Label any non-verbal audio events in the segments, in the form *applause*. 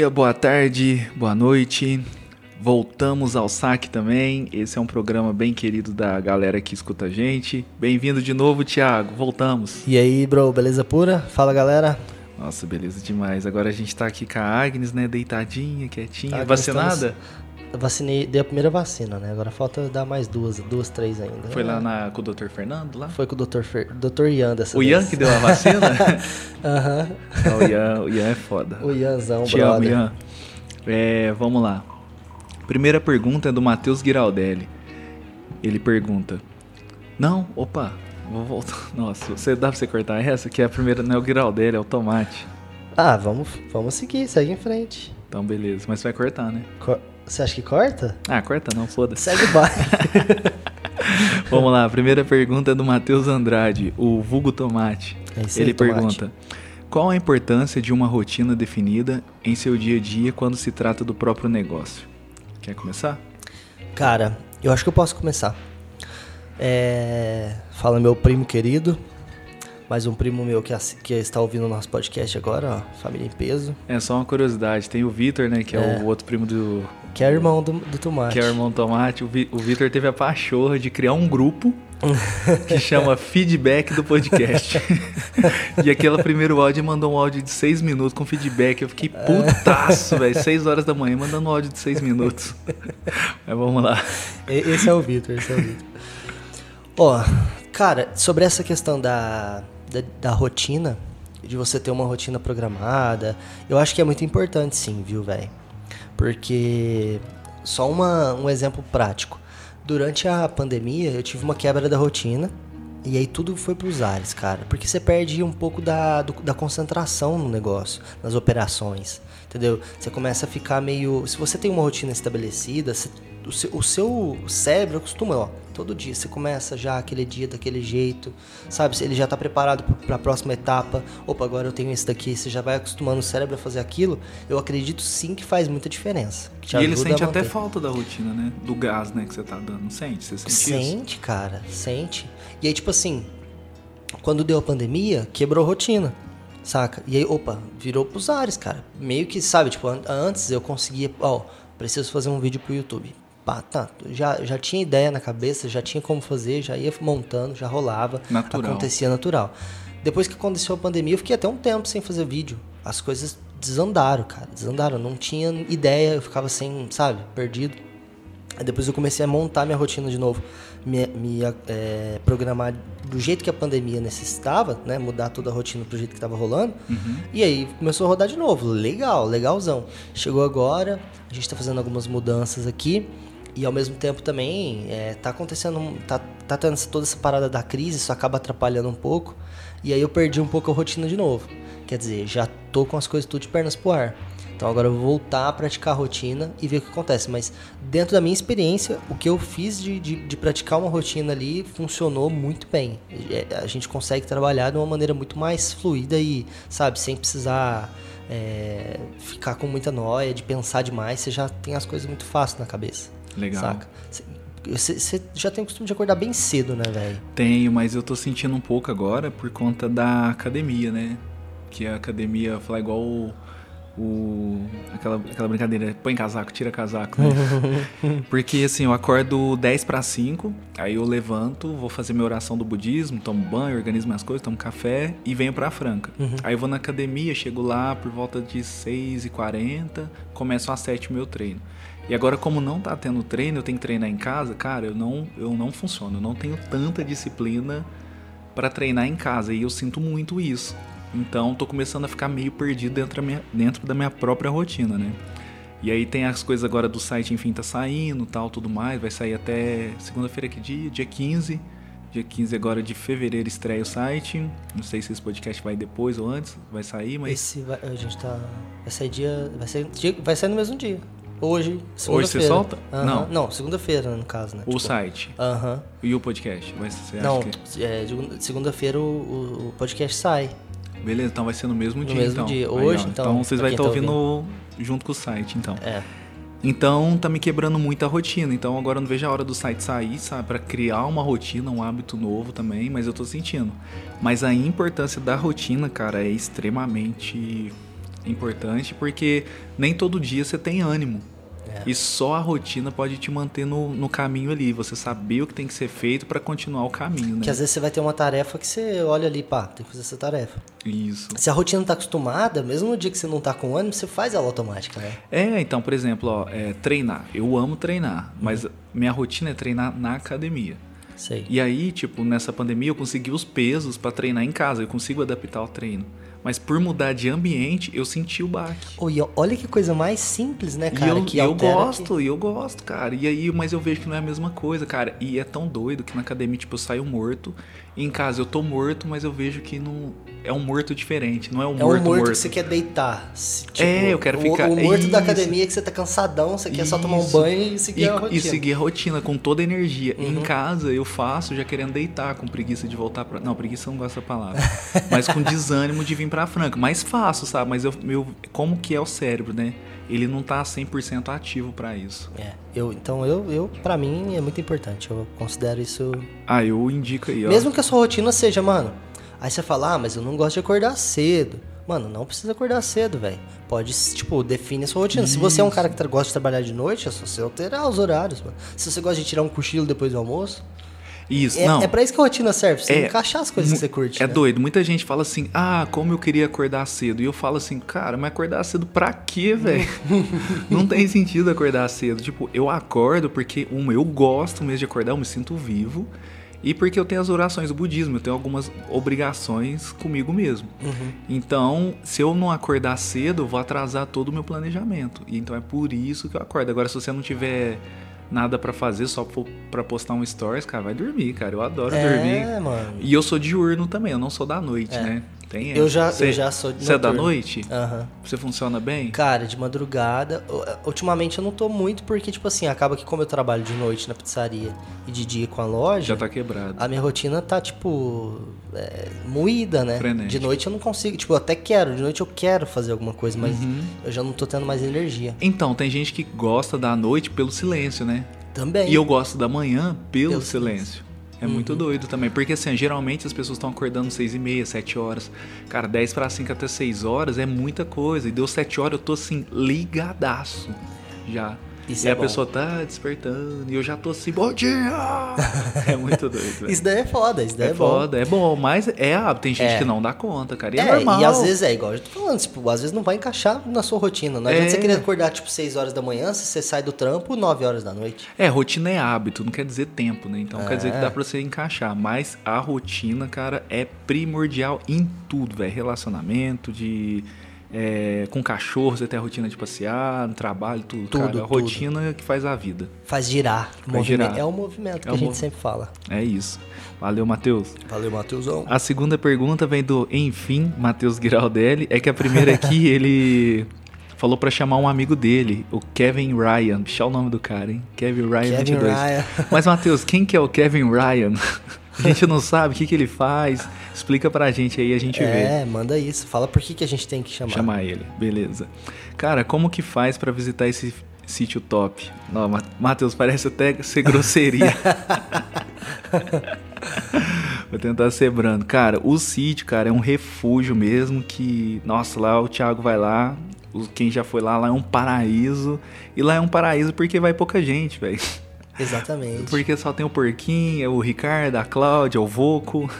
dia, boa tarde, boa noite. Voltamos ao saque também. Esse é um programa bem querido da galera que escuta a gente. Bem-vindo de novo, Thiago. Voltamos. E aí, bro, beleza pura? Fala, galera. Nossa, beleza demais. Agora a gente tá aqui com a Agnes, né? Deitadinha, quietinha. Agnes Vacinada? Vacinei, dei a primeira vacina, né? Agora falta dar mais duas, duas, três ainda. Foi lá na, com o Dr. Fernando lá? Foi com o Dr. Fer, Dr. Ian dessa O vez. Ian que deu a vacina? *laughs* Aham. Não, o, Ian, o Ian é foda. O Ianzão, Te brother. amo, Ian. É, vamos lá. Primeira pergunta é do Matheus Giraldelli. Ele pergunta: Não, opa, vou voltar. *laughs* Nossa, você dá pra você cortar essa? Que é a primeira não é o Giraldelli, é o tomate. Ah, vamos, vamos seguir, segue em frente. Então, beleza. Mas vai cortar, né? Co- Você acha que corta? Ah, corta não, foda-se. Segue o baile. *laughs* Vamos lá, a primeira pergunta é do Matheus Andrade, o vulgo tomate. É Ele tomate. pergunta: Qual a importância de uma rotina definida em seu dia a dia quando se trata do próprio negócio? Quer começar? Cara, eu acho que eu posso começar. É... Fala meu primo querido, mais um primo meu que, que está ouvindo o nosso podcast agora, ó, família em peso, É só uma curiosidade. Tem o Vitor, né? Que é, É. o outro primo do. Que é irmão do, do Tomate. Que é o irmão Tomate. O, Vi- o Vitor teve a pachorra de criar um grupo *laughs* que chama Feedback do Podcast. *laughs* e aquele primeiro áudio mandou um áudio de seis minutos com feedback. Eu fiquei putaço, velho. Seis horas da manhã mandando um áudio de seis minutos. Mas vamos lá. Esse é o Vitor, esse é o Vitor. Ó, cara, sobre essa questão da, da, da rotina, de você ter uma rotina programada, eu acho que é muito importante sim, viu, velho? Porque, só uma, um exemplo prático. Durante a pandemia, eu tive uma quebra da rotina, e aí tudo foi pros ares, cara. Porque você perde um pouco da, do- da concentração no negócio, nas operações. Entendeu? Você começa a ficar meio. Se você tem uma rotina estabelecida, você- o, seu, o seu cérebro acostuma, ó. Todo dia você começa já aquele dia daquele jeito, sabe? Ele já tá preparado para a próxima etapa. Opa, agora eu tenho esse daqui. Você já vai acostumando o cérebro a fazer aquilo. Eu acredito sim que faz muita diferença. e ele sente até falta da rotina, né? Do gás, né? Que você tá dando. Sente? Você sente isso? Sente, cara, sente. E aí, tipo assim, quando deu a pandemia, quebrou a rotina, saca? E aí, opa, virou pros ares, cara. Meio que, sabe, tipo, an- antes eu conseguia, ó, preciso fazer um vídeo pro YouTube. Pá, tá, já, já tinha ideia na cabeça, já tinha como fazer, já ia montando, já rolava, Natural. acontecia natural. Depois que aconteceu a pandemia, eu fiquei até um tempo sem fazer vídeo. As coisas desandaram, cara, desandaram. Não tinha ideia, eu ficava sem, sabe, perdido. Aí depois eu comecei a montar minha rotina de novo, me, me, é, programar do jeito que a pandemia necessitava, né? Mudar toda a rotina pro jeito que tava rolando. E aí começou a rodar de novo. Legal, legalzão. Chegou agora, a gente tá fazendo algumas mudanças aqui. E ao mesmo tempo também é, tá acontecendo, tá, tá tendo toda essa parada da crise, isso acaba atrapalhando um pouco. E aí eu perdi um pouco a rotina de novo. Quer dizer, já tô com as coisas tudo de pernas pro ar. Então agora eu vou voltar a praticar a rotina e ver o que acontece. Mas dentro da minha experiência, o que eu fiz de, de, de praticar uma rotina ali funcionou muito bem. É, A gente consegue trabalhar de uma maneira muito mais fluida e, sabe, sem precisar é, ficar com muita noia, de pensar demais. Você já tem as coisas muito fácil na cabeça. Legal. Saca? Você já tem o costume de acordar bem cedo, né, velho? Tenho, mas eu tô sentindo um pouco agora por conta da academia, né? Que a academia, falar igual o. o- aquela, aquela brincadeira, põe casaco, tira casaco, né? *laughs* Porque assim, eu acordo 10 para 5, aí eu levanto, vou fazer minha oração do budismo, tomo banho, organizo minhas coisas, tomo café e venho pra Franca. Aí eu vou na academia, chego lá por volta de 6 e 40 começo às 7 o meu treino. E agora, como não tá tendo treino, eu tenho que treinar em casa, cara, eu não, eu não funciono. Eu não tenho tanta disciplina para treinar em casa. E eu sinto muito isso. Então, tô começando a ficar meio perdido dentro da minha, dentro da minha própria rotina, né? E aí tem as coisas agora do site, enfim, tá saindo, tal, tudo mais. Vai sair até segunda-feira, que dia? Dia 15. Dia 15 agora de fevereiro estreia o site. Não sei se esse podcast vai depois ou antes, vai sair, mas... Esse vai, a gente tá. Vai sair dia. Vai ser, vai sair no mesmo dia. Hoje, Hoje você solta? Aham. Não. Não, segunda-feira, no caso, né? O Tipo, site Aham. e o podcast. Vai, você acha Não, que... é, segunda-feira o, o- podcast sai. Beleza, então vai ser no mesmo No dia, mesmo então. dia. Aí, Hoje, ó, então, vocês pra vão estar tá ouvindo junto com o site, então. É. Então tá me quebrando muito a rotina. Então agora eu não vejo a hora do site sair, sabe? Pra criar uma rotina, um hábito novo também, mas eu tô sentindo. Mas a importância da rotina, cara, é extremamente importante porque nem todo dia você tem ânimo. É. E só a rotina pode te manter no, no caminho ali, você saber o que tem que ser feito para continuar o caminho, né? Que às vezes você vai ter uma tarefa que você olha ali, pá, tem que fazer essa tarefa. Isso. Se a rotina tá acostumada, mesmo no dia que você não tá com ânimo, você faz ela automática, né? É, então, por exemplo, ó, é, treinar. Eu amo treinar, mas minha rotina é treinar na academia. Sei. E aí, tipo, nessa pandemia eu consegui os pesos para treinar em casa, eu consigo adaptar o treino. Mas por mudar de ambiente, eu senti o baque. Oh, e olha que coisa mais simples, né, cara? e eu, que eu gosto, e eu gosto, cara. E aí, mas eu vejo que não é a mesma coisa, cara. E é tão doido que na academia, tipo, eu saio morto. E em casa eu tô morto, mas eu vejo que não. É um morto diferente, não é um Que... É um morto morto, morto. que você quer deitar. Se, tipo, É, eu quero o- ficar- O morto da Isso. academia é que você tá cansadão, você quer só tomar um Isso. banho e seguir e, a rotina. e seguir a rotina com toda a energia. Uhum. Em casa eu faço já querendo deitar, com preguiça de voltar pra. Não, preguiça eu não gosto dessa palavra. *laughs* mas com desânimo de vir pra Franca. Mas faço, sabe? Mas eu, meu, como que é o cérebro, né? Ele não tá 100% ativo pra isso. É, eu, então eu, eu, pra mim, é muito importante. Eu considero isso. Ah, eu indico aí, ó. Mesmo que a sua rotina seja, mano. Aí você fala, ah, mas eu não gosto de acordar cedo. Mano, não precisa acordar cedo, velho. Pode, tipo, define a sua rotina. Se você é um cara que gosta de trabalhar de noite, é só você alterar os horários, mano. Se você gosta de tirar um cochilo depois do almoço, Isso, é, não. é pra isso que a rotina serve, você É, encaixar as coisas que você curte. É né? doido. Muita gente fala assim, ah, como eu queria acordar cedo. E eu falo assim, cara, mas acordar cedo pra quê, velho? *laughs* não tem sentido acordar cedo. Tipo, eu acordo porque, uma, eu gosto mesmo de acordar, eu me sinto vivo. E porque eu tenho as orações do budismo, eu tenho algumas obrigações comigo mesmo. Uhum. Então, se eu não acordar cedo, eu vou atrasar todo o meu planejamento. E então é por isso que eu acordo. Agora, se você não tiver nada pra fazer, só pra postar um stories, cara, vai dormir, cara. Eu adoro dormir. É, mano. E eu sou diurno também, eu não sou da noite, né? Tem Eu já- eu Cê- já sou de Você é da noite? Aham. Você funciona bem? Cara, de madrugada. u- Ultimamente eu não tô muito porque, tipo assim, acaba que como eu trabalho de noite na pizzaria e de dia com a loja, Já tá quebrado. a minha rotina tá, tipo, é, moída, né? Frenética. De noite eu não consigo. Tipo, eu até quero, de noite eu quero fazer alguma coisa, mas Uhum. eu já não tô tendo mais energia. Então, tem gente que gosta da noite pelo silêncio, né? Também. E eu gosto da manhã pelo, Pelo silêncio. É Uhum. muito doido também. Porque assim, geralmente as pessoas estão acordando 6 e meia, 7 horas. Cara, 10 para 5 até 6 horas é muita coisa. E deu 7 horas, eu tô assim, ligadaço. Já. Isso e é a bom. pessoa tá despertando. E eu já tô assim, bom dia! *laughs* é muito doido, velho. Isso daí é foda, isso daí É é, bom. foda, é bom, mas é hábito. Tem gente É. que não dá conta, cara. E é, É, normal. e às vezes é igual eu tô falando, tipo, às vezes não vai encaixar na sua rotina. Não adianta É. você querer acordar, tipo, 6 horas da manhã, se você sai do trampo 9 horas da noite. É, rotina é hábito, não quer dizer tempo, né? Então quer dizer que É. dá pra você encaixar. Mas a rotina, cara, é primordial em tudo, velho. Relacionamento, de. É, com cachorro, você tem a rotina de passear, no trabalho, tudo. Tudo, cara, a tudo. rotina é que faz a vida. Faz girar. Faz girar. É o movimento que É a gente mov- sempre fala. É isso. Valeu, Matheus. Valeu, Matheusão. A segunda pergunta vem do Enfim, Matheus Giraldelli. É que a primeira aqui, *laughs* ele falou pra chamar um amigo dele, o Kevin Ryan. Bichar o nome do cara, hein? Kevin Ryan Kevin 22. Ryan. Mas, Matheus, quem que é o Kevin Ryan? *laughs* A gente não sabe o que, que ele faz. Explica pra gente aí, a gente vê. É, manda isso. Fala por que, que a gente tem que chamar. Chamar ele, beleza. Cara, como que faz pra visitar esse sítio top? Não, Ma- Matheus, parece até ser grosseria. *laughs* Vou tentar ser brando. Cara, o sítio, cara, é um refúgio mesmo que... Nossa, lá o Thiago vai lá, quem já foi lá, lá é um paraíso. E lá é um paraíso porque vai pouca gente, velho. Exatamente. Porque só tem o porquinho, o Ricardo, a Cláudia, o Voco,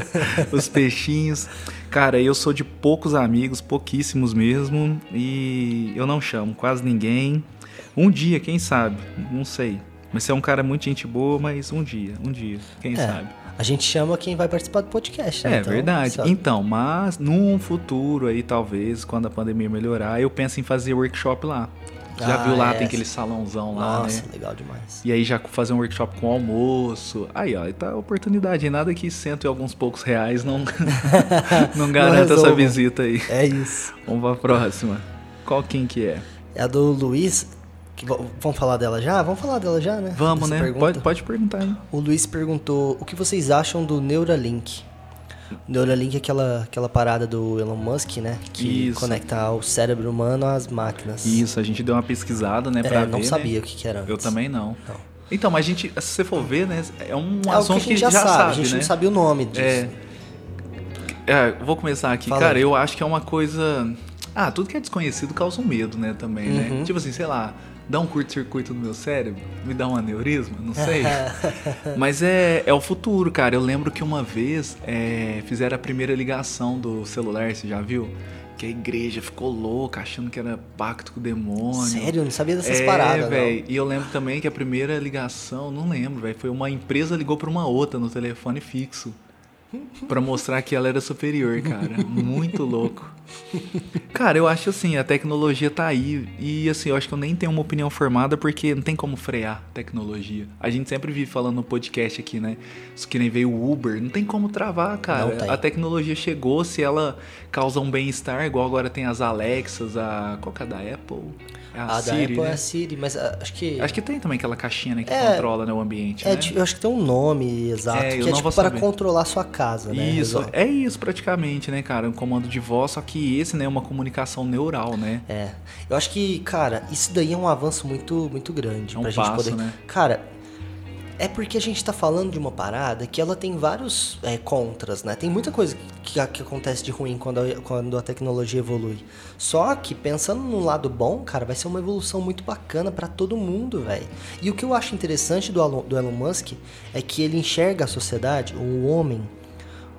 *laughs* os peixinhos. Cara, eu sou de poucos amigos, pouquíssimos mesmo, e eu não chamo quase ninguém. Um dia, quem sabe? Não sei. Mas você é um cara muito gente boa, mas um dia, um dia, quem É, sabe? A gente chama quem vai participar do podcast, né? É Então, verdade. sabe? Então, mas num futuro aí, talvez, quando a pandemia melhorar, eu penso em fazer workshop lá. Já Ah, viu lá, é. tem aquele salãozão lá, Nossa, né? legal demais. E aí já fazer um workshop com almoço. Aí, ó, tá a oportunidade. Nada que cento e alguns poucos reais não, *laughs* não garanta essa resolva. visita aí. É isso. Vamos pra próxima. Qual quem que é? É a do Luiz. que vamos falar dela já? Vamos falar dela já, né? Vamos, Essa né? pergunta. Pode, pode perguntar aí. O Luiz perguntou o que vocês acham do Neuralink. O Neuralink é aquela, aquela parada do Elon Musk, né? Que Isso. conecta o cérebro humano às máquinas. Isso, a gente deu uma pesquisada, né, É, pra não ver, sabia né? o que, que era. Eu antes. também não. Não. Então, mas a gente, se você for ver, né, é um É assunto que a gente já, sabe, a gente né? não sabia o nome disso. É. É, vou começar aqui. Fala Cara, eu acho que é uma coisa Ah, tudo que é desconhecido causa um medo, né, também, né? Uhum. Tipo assim, sei lá, dá um curto-circuito no meu cérebro, me dá um aneurisma, não sei. *laughs* Mas é, é o futuro, cara. Eu lembro que uma vez é, fizeram a primeira ligação do celular, você já viu? Que a igreja ficou louca, achando que era pacto com o demônio. Sério? Eu não sabia dessas é, paradas, velho. E eu lembro também que a primeira ligação, não lembro, velho, foi uma empresa ligou pra uma outra no telefone fixo. Pra mostrar que ela era superior, cara. Muito louco. Cara, eu acho assim, a tecnologia tá aí. E assim, eu acho que eu nem tenho uma opinião formada porque não tem como frear tecnologia. A gente sempre vive falando no podcast aqui, né? Isso que nem veio o Uber, não tem como travar, cara. A tecnologia chegou, se ela causa um bem-estar, igual agora tem as Alexas, a. Qual que é da Apple? É A, Siri, da Apple né? é a Siri, mas ah, acho que. Acho que tem também aquela caixinha né, que É, controla né, o ambiente, é, né? eu acho que tem um nome exato, É, que é tipo para saber. controlar a sua casa, né? Isso, Resolve. é isso praticamente, né, cara? Um comando de voz, só que esse, né, é uma comunicação neural, né? É. Eu acho que, cara, isso daí é um avanço muito, muito grande É um pra gente passo, poder. né? Cara, é porque a gente tá falando de uma parada que ela tem vários é, contras, né? Tem muita coisa que, que acontece de ruim quando a, quando a tecnologia evolui. Só que, pensando no lado bom, cara, vai ser uma evolução muito bacana pra todo mundo, velho. E o que eu acho interessante do, do Elon Musk é que ele enxerga a sociedade, o homem,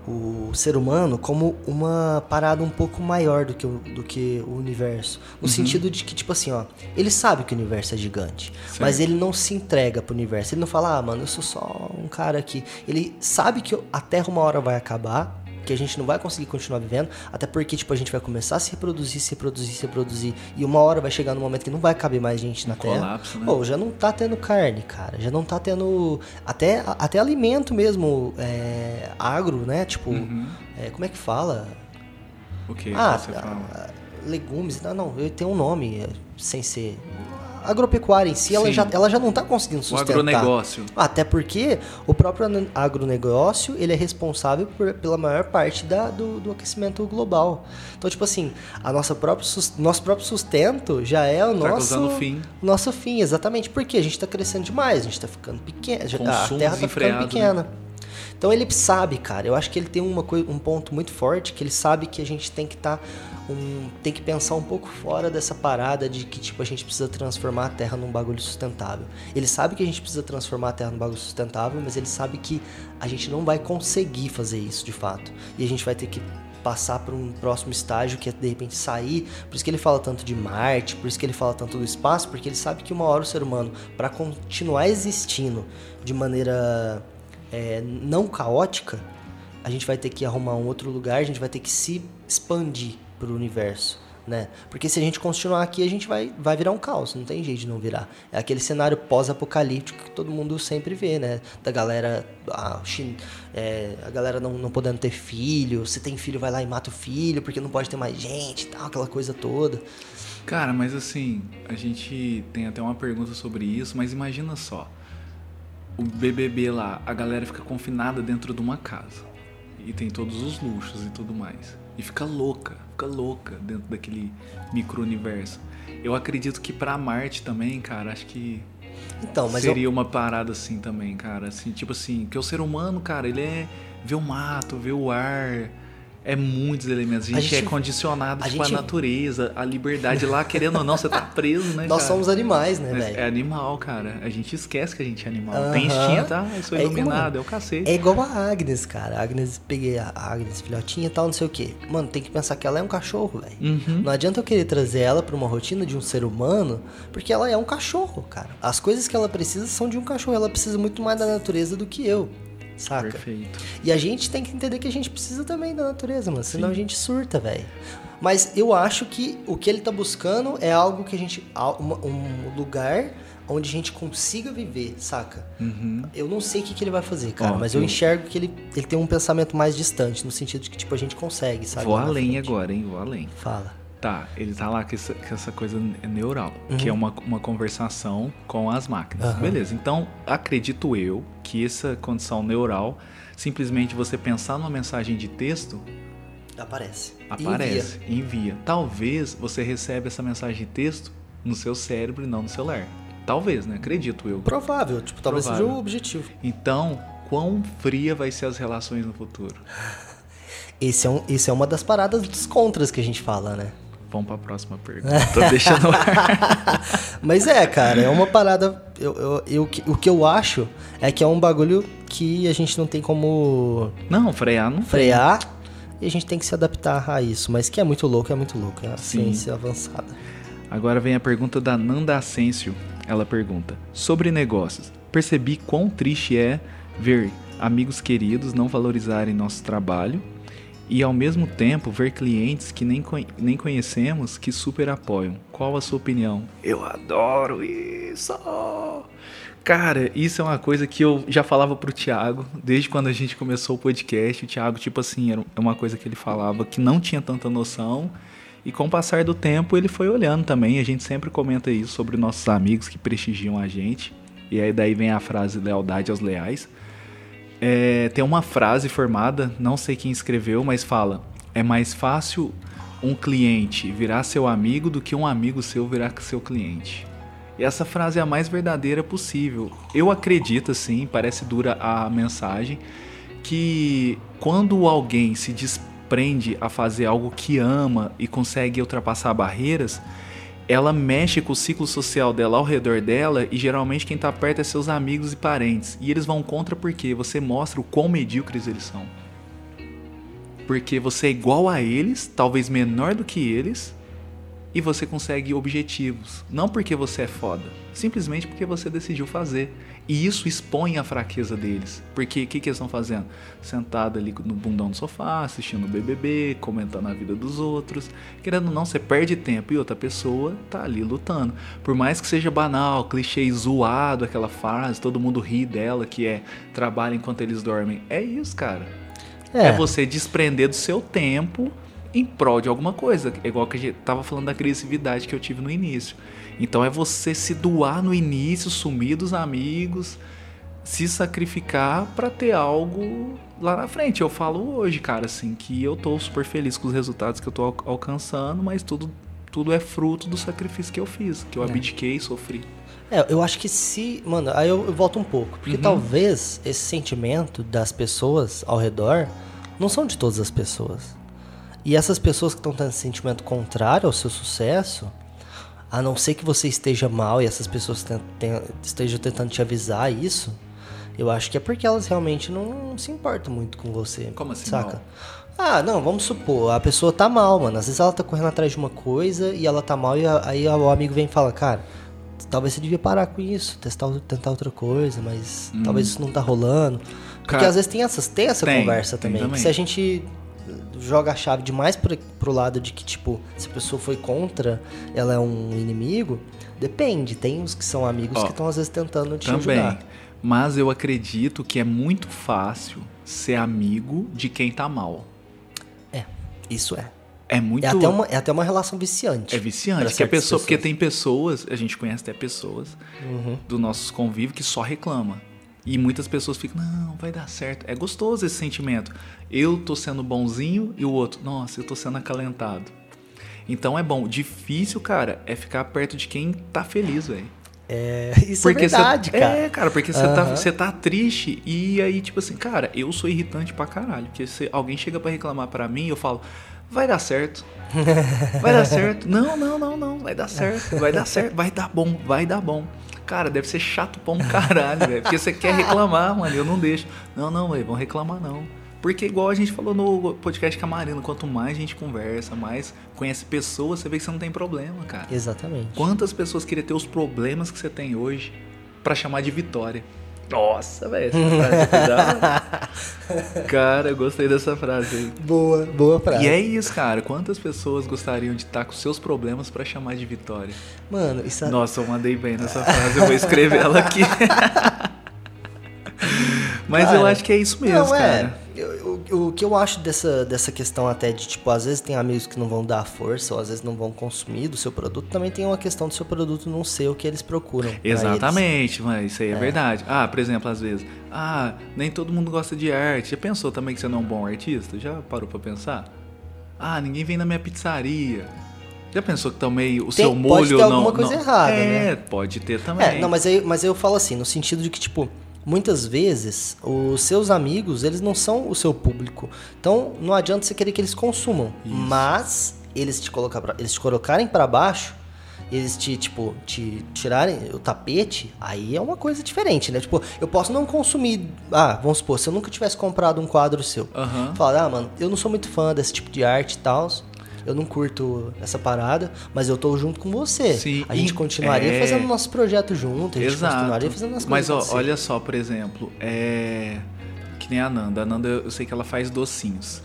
o ser humano como uma parada um pouco maior do que o, do que o universo. No sentido de que, tipo assim, ó, ele sabe que o universo é gigante, mas ele não se entrega pro universo. Ele não fala, ah, mano, eu sou só um cara aqui. Ele sabe que a Terra uma hora vai acabar, que a gente não vai conseguir continuar vivendo, até porque, tipo, a gente vai começar a se reproduzir, se reproduzir, se reproduzir, e uma hora vai chegar no momento que não vai caber mais gente na Terra. colapso, né? Pô, já não tá tendo carne, cara. Já não tá tendo. Até, até alimento mesmo, é, agro, né? Tipo, Uhum. é, como é que fala? O que Ah, você fala? ah, legumes. Não, não, ele tem um nome é, sem ser. Agropecuária em si, ela já, ela já não tá conseguindo O sustentar. agronegócio. Até porque o próprio agronegócio ele é responsável por- pela maior parte da- do, do aquecimento global. Então, tipo assim, a nossa própria, nosso próprio sustento já é o Tá nosso, fim. nosso fim, exatamente. Porque a gente está crescendo demais, a gente está ficando pequeno, a Terra está ficando né? pequena. Então ele sabe, cara. Eu acho que ele tem uma um ponto muito forte que ele sabe que a gente tem que estar um, tem que pensar um pouco fora dessa parada de que tipo a gente precisa transformar a Terra num bagulho sustentável. Ele sabe que a gente precisa transformar a Terra num bagulho sustentável, mas ele sabe que a gente não vai conseguir fazer isso de fato. E a gente vai ter que passar para um próximo estágio que é de repente sair. Por isso que ele fala tanto de Marte, por isso que ele fala tanto do espaço, porque ele sabe que uma hora o ser humano, para continuar existindo de maneira é, não caótica, a gente vai ter que arrumar um outro lugar, a gente vai ter que se expandir para o universo. Né? Porque se a gente continuar aqui, a gente vai, vai virar um caos, não tem jeito de não virar. É aquele cenário pós-apocalíptico que todo mundo sempre vê, né? Da galera, a, é, a galera não, não podendo ter filho, se tem filho vai lá e mata o filho, porque não pode ter mais gente e tal, aquela coisa toda. Cara, mas assim, a gente tem até uma pergunta sobre isso, mas imagina só. O BBB lá, a galera fica confinada dentro de uma casa. E tem todos os luxos e tudo mais. E fica louca, fica louca dentro daquele micro-universo. Eu acredito que pra Marte também, cara, acho que Então, mas eu, seria uma parada assim também, cara. Assim, tipo assim, que o ser humano, cara, ele é. vê o mato, vê o ar. É muitos elementos. A gente, A gente- é condicionado a tipo, gente- a natureza, a liberdade lá, querendo ou não, você tá preso, né? *laughs* nós cara? somos animais, né, Mas velho? É animal, cara. A gente esquece que a gente é animal. Aham. Tem instinto, ah, eu sou É, iluminado, mano, é o cacete. É igual a Agnes, cara. A Agnes, peguei a Agnes, filhotinha e tal, não sei o quê. Mano, tem que pensar que ela é um cachorro, velho. Uhum. Não adianta eu querer trazer ela pra uma rotina de um ser humano, porque ela é um cachorro, cara. As coisas que ela precisa são de um cachorro. Ela precisa muito mais da natureza do que eu, saca? Perfeito. E a gente tem que entender que a gente precisa também da natureza, mano. Senão a gente surta, velho. Mas eu acho que o que ele tá buscando é algo que a gente. Um lugar onde a gente consiga viver, saca? Uhum. Eu não sei o que, que ele vai fazer, cara, Ó, mas eu eu- enxergo que ele, ele tem um pensamento mais distante, no sentido de que, tipo, a gente consegue, sabe? Vou além frente. agora, hein? Vou além. Fala. Tá, ele tá lá com essa, com essa coisa neural, que é uma, uma conversação com as máquinas. Uhum. Beleza, então acredito eu que essa condição neural, simplesmente você pensar numa mensagem de texto, Aparece. aparece, envia. Talvez você receba essa mensagem de texto no seu cérebro e não no celular. Talvez, né? Acredito eu. Provável, tipo, talvez Provável. seja o objetivo. Então, quão fria vai ser as relações no futuro? *laughs* Esse é, um, esse é uma das paradas dos contras que a gente fala, né? Vamos pra próxima pergunta. *laughs* Tô deixando o ar. *laughs* Mas é, cara, é uma parada. Eu, eu, eu- o que eu acho é que é um bagulho que a gente não tem como Não, frear não frear e a gente tem que se adaptar a isso. Mas que é muito louco, é muito louco. É a Sim. ciência avançada. Agora vem a pergunta da Nanda Asensio. Ela pergunta: Sobre negócios, percebi quão triste é ver amigos queridos não valorizarem nosso trabalho e ao mesmo tempo ver clientes que nem, nem conhecemos que super apoiam. Qual a sua opinião? Eu adoro isso! Cara, isso é uma coisa que eu já falava pro Thiago desde quando a gente começou o podcast. O Thiago, tipo assim, era uma coisa que ele falava que não tinha tanta noção. E com o passar do tempo ele foi olhando também. A gente sempre comenta isso sobre nossos amigos que prestigiam a gente. E aí daí vem a frase lealdade aos leais. É, tem uma frase formada, não sei quem escreveu, mas fala: é mais fácil um cliente virar seu amigo do que um amigo seu virar seu cliente. E essa frase é a mais verdadeira possível. Eu acredito, assim, parece dura a mensagem, que quando alguém se desprende a fazer algo que ama e consegue ultrapassar barreiras, ela mexe com o ciclo social dela ao redor dela e geralmente quem tá perto é seus amigos e parentes. E eles vão contra porque você mostra o quão medíocres eles são. Porque você é igual a eles, talvez menor do que eles, e você consegue objetivos. Não porque você é foda, simplesmente porque você decidiu fazer. E isso expõe a fraqueza deles. Porque o que, que eles estão fazendo? Sentado ali no bundão do sofá, assistindo o BBB, comentando a vida dos outros. Querendo ou não, você perde tempo e outra pessoa tá ali lutando. Por mais que seja banal, clichê zoado aquela frase, todo mundo ri dela, que é trabalha enquanto eles dormem. É isso, cara. É, você desprender do seu tempo em prol de alguma coisa. É igual que a gente tava falando da agressividade que eu tive no início. Então é você se doar no início, sumir dos amigos, se sacrificar para ter algo lá na frente. Eu falo hoje, cara, assim, que eu tô super feliz com os resultados que eu tô al- alcançando, mas tudo tudo é fruto do sacrifício que eu fiz, que eu abdiquei, sofri. É, eu acho que se. Mano, aí eu, eu volto um pouco. Porque Uhum. talvez esse sentimento das pessoas ao redor não são de todas as pessoas. E essas pessoas que estão tendo esse sentimento contrário ao seu sucesso, a não ser que você esteja mal e essas pessoas ten- ten- estejam tentando te avisar isso, eu acho que é porque elas realmente não se importam muito com você. Como assim, Saca? mal? Ah, não, vamos supor, a pessoa tá mal, mano. Às vezes ela tá correndo atrás de uma coisa e ela tá mal e aí o amigo vem e fala, cara, talvez você devia parar com isso, testar, tentar outra coisa, mas talvez isso não tá rolando. Porque Hum. Cara, às vezes tem, essas, tem essa tem, conversa tem também. também. se a gente joga a chave demais pro, pro lado de que, tipo, se a pessoa foi contra, ela é um inimigo, depende. Tem os que são amigos Ó, que estão às vezes tentando te Também. ajudar. Mas eu acredito que é muito fácil ser amigo de quem tá mal. É, isso é. É muito É até, uma, é até uma relação viciante. É viciante, que a pessoa, porque pessoas. tem pessoas, a gente conhece até pessoas Uhum. do nossos convívio que só reclama. E muitas pessoas ficam, não, vai dar certo. É gostoso esse sentimento. Eu tô sendo bonzinho e o outro, nossa, eu tô sendo acalentado. Então é bom. Difícil, cara, é ficar perto de quem tá feliz, velho. É, *laughs* isso Porque é verdade, cê, cara. É, cara, porque você tá, Aham. você tá triste e aí, tipo assim, cara, eu sou irritante pra caralho. Porque se alguém chega pra reclamar pra mim, eu falo, vai dar certo. *laughs* Vai dar certo. Não, não, não, não. Vai dar certo. Vai dar certo. Vai dar bom. Vai dar bom. Cara, deve ser chato pra um caralho, velho. Porque você quer reclamar, mano. Eu não deixo. Não, não, velho. Vão reclamar, não. Porque, igual a gente falou no podcast com a Marina, quanto mais a gente conversa, mais conhece pessoas, você vê que você não tem problema, cara. Exatamente. Quantas pessoas queriam ter os problemas que você tem hoje pra chamar de vitória? Nossa, velho, essa frase é. *laughs* Cara, eu gostei dessa frase aí. Boa, boa frase. E é isso, cara. Quantas pessoas gostariam de estar com seus problemas pra chamar de vitória? Mano, isso é... Nossa, eu mandei bem nessa frase, eu vou escrever ela aqui. *laughs* Mas eu Cara, acho que é isso mesmo, não, é. cara. Eu- eu- o que eu acho dessa, dessa questão até de, tipo, às vezes tem amigos que não vão dar força, ou às vezes não vão consumir do seu produto, também tem uma questão do seu produto não ser o que eles procuram. eles. Exatamente, mas isso aí é, verdade. Ah, por exemplo, às vezes, ah, nem todo mundo gosta de arte. Já pensou também que você não é um bom artista? Já parou pra pensar? Ah, ninguém vem na minha pizzaria. Já pensou que também o Tem- seu pode molho ter não. alguma coisa não- errada, É, né? pode ter também. É, não, mas aí, mas aí eu falo assim, no sentido de que, tipo, muitas vezes os seus amigos, eles não são o seu público. Então, não adianta você querer que eles consumam. Mas eles te, colocar pra, eles te colocarem para baixo, eles te, tipo, te tirarem o tapete, aí é uma coisa diferente, né? Tipo, eu posso não consumir. Ah, vamos supor, se eu nunca tivesse comprado um quadro seu, Aham. falar, ah, mano, eu não sou muito fã desse tipo de arte e tal. Eu não curto essa parada, mas eu tô junto com você. Sim, a gente continuaria é. fazendo nosso projeto junto, a gente Exato. continuaria fazendo as coisas. Mas ó, olha só, por exemplo, é. Que nem a Nanda. A Nanda, eu sei que ela faz docinhos.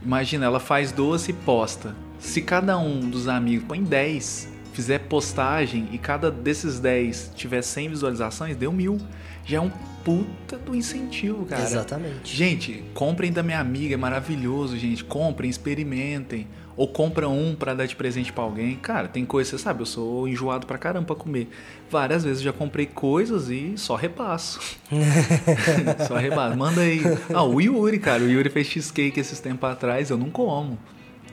Imagina, ela faz doce e posta. Se cada um dos amigos põe 10, fizer postagem e cada desses 10 tiver 100 visualizações, deu mil. Já é um puta do incentivo, cara. Exatamente. Gente, comprem da minha amiga, é maravilhoso, gente. Comprem, experimentem. Ou compra um pra dar de presente pra alguém. Cara, tem coisa, você sabe, eu sou enjoado pra caramba pra comer. Várias vezes já comprei coisas e só repasso. *laughs* só repasso. Manda aí. Ah, o Yuri, cara. O Yuri fez cheesecake esses tempos atrás, eu não como.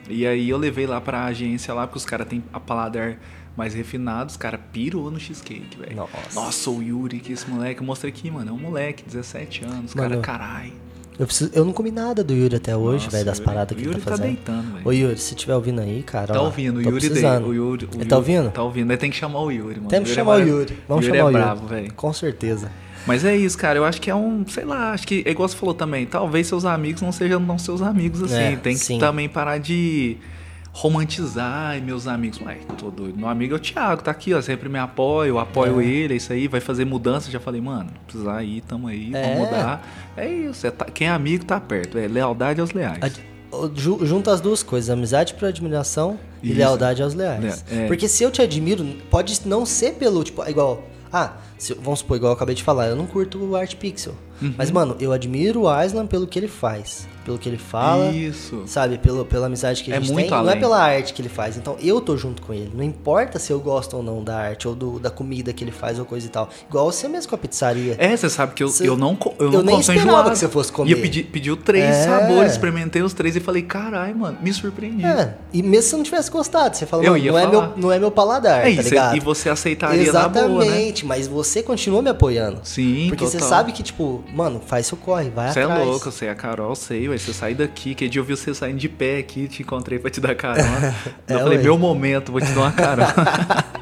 E aí eu levei lá pra agência lá, porque os caras têm a paladar mais refinado, os caras pirou no cheesecake, velho. Nossa. Nossa, o Yuri, que esse moleque, eu mostrei aqui, mano, é um moleque, 17 anos, Mano, cara, carai. Eu, preciso, eu não comi nada do Yuri até hoje, velho, das Yuri- paradas que o Yuri ele tá tá fazendo. deitando, velho. Ô Yuri, se estiver ouvindo aí, cara. Tá ó, ouvindo, o Yuri dele. precisando. O Yuri, o Ele Yuri tá ouvindo? Tá ouvindo. Daí tem que chamar o Yuri, mano. Temos que é chamar o Yuri. Vamos Yuri chamar é o Yuri. bravo, velho. Com certeza. Mas é isso, cara. Eu acho que é um, sei lá, acho que, é igual você falou também, talvez seus amigos não sejam não seus amigos assim. É, tem que sim. também parar de romantizar ai, meus amigos. Ué, tô doido. Meu amigo é o Thiago, tá aqui, ó. Sempre me apoia, eu apoio É. ele, é isso aí, vai fazer mudança. Já falei, mano, precisar ir, tamo aí, É. vamos mudar. É isso. é quem é amigo tá perto. É lealdade aos leais. Ju- Junta as duas coisas, amizade por admiração e Isso. lealdade aos leais. É, é. Porque se eu te admiro, pode não ser pelo, tipo, igual. Ah, se- vamos supor, igual eu acabei de falar, eu não curto o Art Pixel. Uhum. Mas, mano, eu admiro o Aislan pelo que ele faz. Pelo que ele fala. Isso. Sabe, pelo, pela amizade que a É gente muito tem, não é além. pela arte que ele faz. Então eu tô junto com ele. Não importa se eu gosto ou não da arte, ou do- da comida que ele faz, ou coisa e tal. Igual você mesmo com a pizzaria. É, você sabe que eu, Você- eu não, eu eu não nem esperava enjoado. que você fosse comer. E eu pedi, pedi três É. sabores, experimentei os três e falei, carai, mano, me surpreendi. É, e mesmo se você não tivesse gostado, você Eu ia não é, meu, não é meu paladar, É tá isso, ligado? e você aceitaria na boa, né? Exatamente, mas você continua me apoiando. Sim, Porque você total. sabe que, tipo, mano, faz seu corre, vai Você é atrás. louco, você é a Carol, sei, ué, você sai daqui, que dia eu vi você saindo de pé aqui, te encontrei pra te dar carona. *laughs* É, eu falei, ué. meu momento, vou te dar uma carona. *laughs*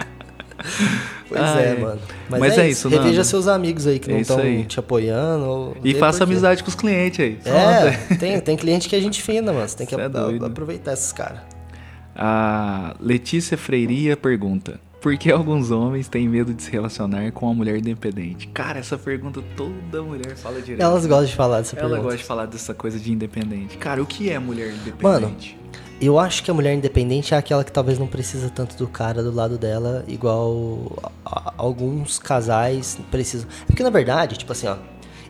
Pois Ai, é, mano. Mas, mas é, é isso, isso, Reveja seus amigos aí que É não estão te apoiando. ou e faça amizade com os clientes aí. É, tem, tem cliente que a gente fina, mano. Você tem que é a- aproveitar esses caras. A Letícia Freiria pergunta: Por que alguns homens têm medo de se relacionar com uma mulher independente? Cara, essa pergunta toda mulher fala direto. Elas gostam de falar dessa Ela pergunta. gosta de falar dessa coisa de independente. Cara, o que é mulher independente? Mano, Eu acho que a mulher independente é aquela que talvez não precisa tanto do cara do lado dela, igual alguns casais precisam. É Porque na verdade, tipo assim, ó,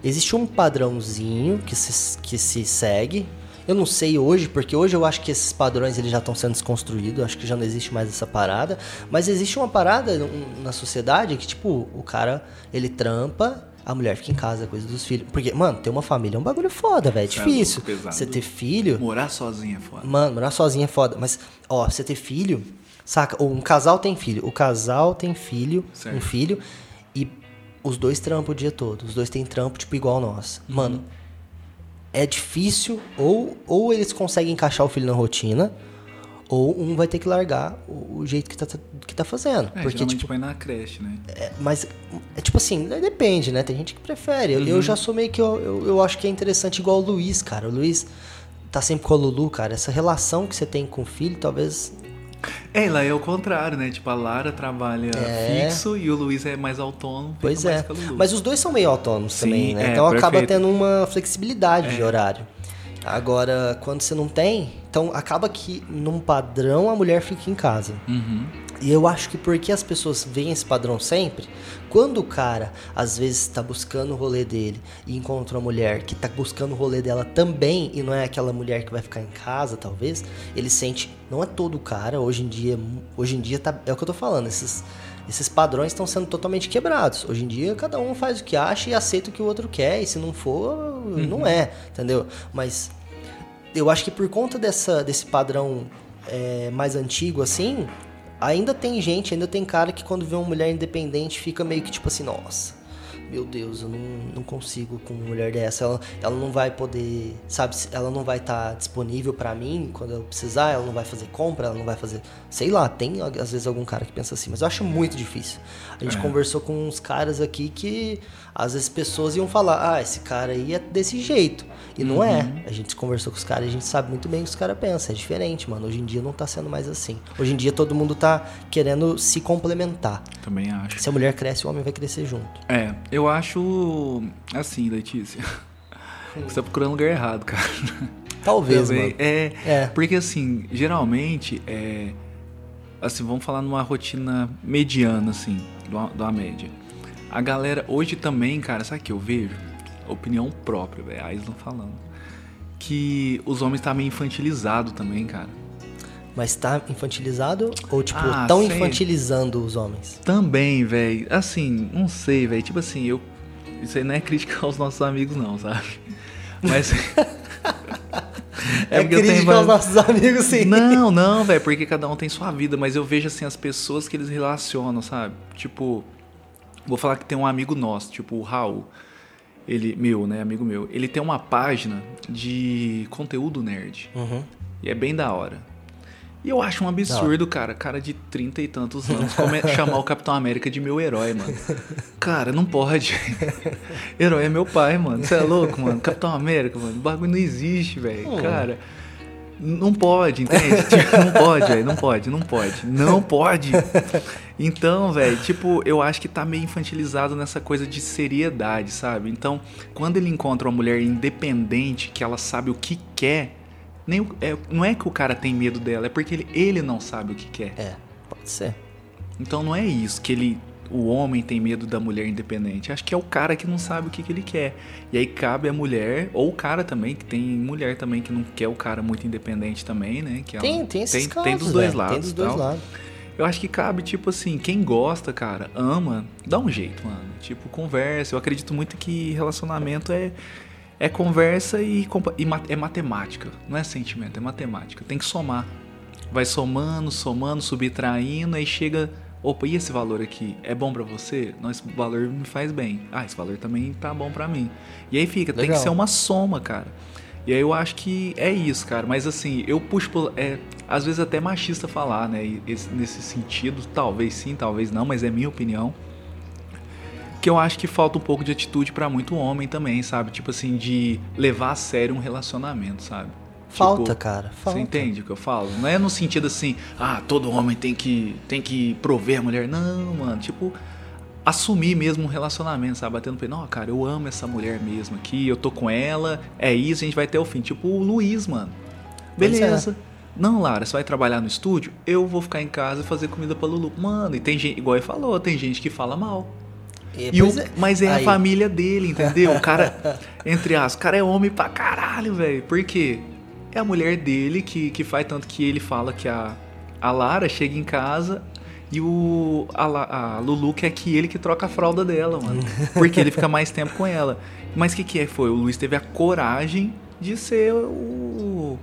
existe um padrãozinho que se, que se segue. Eu não sei hoje, porque hoje eu acho que esses padrões eles já estão sendo desconstruídos, acho que já não existe mais essa parada, mas existe uma parada na sociedade que tipo, o cara, ele trampa, a mulher fica em casa, coisa dos filhos. Porque, mano, ter uma família é um bagulho foda, velho, é é difícil. pesado. Você ter filho, Morar sozinha é foda. Mano, morar sozinho é foda. Mas, ó, você ter filho, saca? Ou um casal tem filho. O casal tem filho, Certo. um filho, e os dois trampam o dia todo. Os dois têm trampo, tipo, igual nós. Uhum. É difícil, ou, ou eles conseguem encaixar o filho na rotina, ou um vai ter que largar o, o jeito que tá, que tá fazendo. É, Porque, tipo, põe na creche, né? é, mas, é tipo assim, né, depende, né? Tem gente que prefere. Eu, Uhum. eu já sou meio que. Eu, eu, eu acho que é interessante, igual o Luiz, cara. O Luiz tá sempre com a Lulu, cara. Essa relação que você tem com o filho, talvez. É, lá é o contrário, né? Tipo, a Lara trabalha É. fixo e o Luiz é mais autônomo. Pois é. Mas os dois são meio autônomos Sim, também, né? é, então acaba perfeito. É. tendo uma flexibilidade de horário. Agora, quando você não tem, então acaba que num padrão a mulher fica em casa. Uhum. E eu acho que porque as pessoas veem esse padrão sempre, quando o cara às vezes está buscando o rolê dele e encontra uma mulher que está buscando o rolê dela também e não é aquela mulher que vai ficar em casa, talvez, ele sente, não é todo cara, hoje em dia, hoje em dia tá, é o que eu tô falando, esses esses padrões estão sendo totalmente quebrados. Hoje em dia cada um faz o que acha e aceita o que o outro quer, e se não for, não é, entendeu? Mas eu acho que por conta dessa, desse padrão é, mais antigo assim, ainda tem gente, ainda tem cara que quando vê uma mulher independente fica meio que tipo assim, nossa, meu Deus, eu não, não consigo com uma mulher dessa. Ela, ela não vai poder, sabe, ela não vai estar tá disponível para mim quando eu precisar, ela não vai fazer compra, ela não vai fazer. Sei lá, tem às vezes algum cara que pensa assim, mas eu acho muito difícil. A gente é. conversou com uns caras aqui que às vezes pessoas iam falar, ah, esse cara aí é desse jeito. E não é. uhum. é. A gente conversou com os caras e a gente sabe muito bem o que os caras pensam. É diferente, mano. Hoje em dia não tá sendo mais assim. Hoje em dia todo mundo tá querendo se complementar. Também acho. Se a mulher cresce, o homem vai crescer junto. É, eu acho assim, Letícia. Você tá procurando lugar errado, cara. Talvez, Também. mano. É, é, porque assim, geralmente, é, assim, vamos falar numa rotina mediana, assim, de uma média. A galera, hoje também, cara, sabe o que eu vejo? Opinião própria, velho, a Isla falando. Que os homens tá meio infantilizado também, cara. Mas tá infantilizado ou, tipo, ah, tão sei. infantilizando os homens? Também, velho. Assim, não sei, velho. Tipo assim, eu. Isso aí não é crítica aos nossos amigos, não, sabe? Mas. *laughs* é, é crítica tenho... aos nossos amigos, sim. Não, não, velho, porque cada um tem sua vida, mas eu vejo assim as pessoas que eles relacionam, sabe? Tipo, vou falar que tem um amigo nosso, tipo o Raul. Ele, meu, né, amigo meu. Ele tem uma página de conteúdo nerd. Uhum. E é bem da hora. E eu acho um absurdo, cara, cara de trinta e tantos anos, *laughs* chamar o Capitão América de meu herói, mano. Cara, não pode. *laughs* herói é meu pai, mano. Você é louco, mano. Capitão América, mano. O bagulho não existe, velho. Hum. Cara. Não pode, entende? *laughs* Tipo, não pode, velho. Não pode, não pode. Não pode. Então, velho, tipo, eu acho que tá meio infantilizado nessa coisa de seriedade, sabe? Então, quando ele encontra uma mulher independente, que ela sabe o que quer, nem, é, não é que o cara tem medo dela, é porque ele, ele não sabe o que quer. É, pode ser. Então não é isso que ele o homem tem medo da mulher independente. Acho que é o cara que não sabe o que, que ele quer. E aí cabe a mulher, ou o cara também, que tem mulher também que não quer o cara muito independente também, né? Que tem, ela, tem esses tem, casos, tem dos dois lados. Tem dos dois lados. Eu acho que cabe, tipo assim, quem gosta, cara, ama, dá um jeito, mano. Tipo, conversa. Eu acredito muito que relacionamento é é conversa e, e é matemática. Não é sentimento, é matemática. Tem que somar. Vai somando, somando, subtraindo, aí chega. Opa, e esse valor aqui? É bom para você? Não, esse valor me faz bem. Ah, esse valor também tá bom para mim. E aí fica, Legal. tem que ser uma soma, cara. E aí eu acho que é isso, cara. Mas assim, eu puxo. É, às vezes até machista falar, né? Esse, nesse sentido. Talvez sim, talvez não, mas é minha opinião que eu acho que falta um pouco de atitude para muito homem também, sabe? Tipo assim, de levar a sério um relacionamento, sabe? Falta, tipo, cara. Falta. Você entende o que eu falo? Não é no sentido assim, ah, todo homem tem que, tem que prover a mulher. Não, mano. Tipo, assumir mesmo um relacionamento, sabe? Batendo pé. Não, cara, eu amo essa mulher mesmo aqui, eu tô com ela, é isso, a gente vai até o fim. Tipo o Luiz, mano. É. Beleza. É. Não, Lara, você vai trabalhar no estúdio? Eu vou ficar em casa e fazer comida pra Lulu. Mano, e tem gente, igual ele falou, tem gente que fala mal. E, o, é. Mas é Aí. a família dele, entendeu? O cara, *laughs* entre as, o cara é homem pra caralho, velho. Por quê? É a mulher dele que, que faz tanto que ele fala que a, a Lara chega em casa e o a, a Lulu quer que ele que troca a fralda dela, mano. *laughs* Porque ele fica mais tempo com ela. Mas o que, que é? Foi? O Luiz teve a coragem de ser o.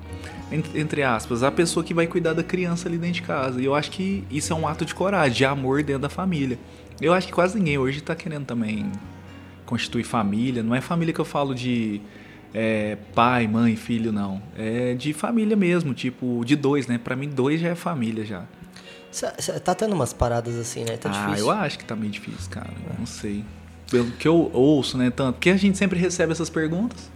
Entre aspas, a pessoa que vai cuidar da criança ali dentro de casa. E eu acho que isso é um ato de coragem, de amor dentro da família. Eu acho que quase ninguém hoje está querendo também constituir família. Não é família que eu falo de é, pai, mãe, filho, não. É de família mesmo, tipo, de dois, né? Para mim, dois já é família já. Tá tendo umas paradas assim, né? Tá ah, difícil. eu acho que tá meio difícil, cara. É. Não sei. Pelo que eu ouço, né? Tanto. Porque a gente sempre recebe essas perguntas.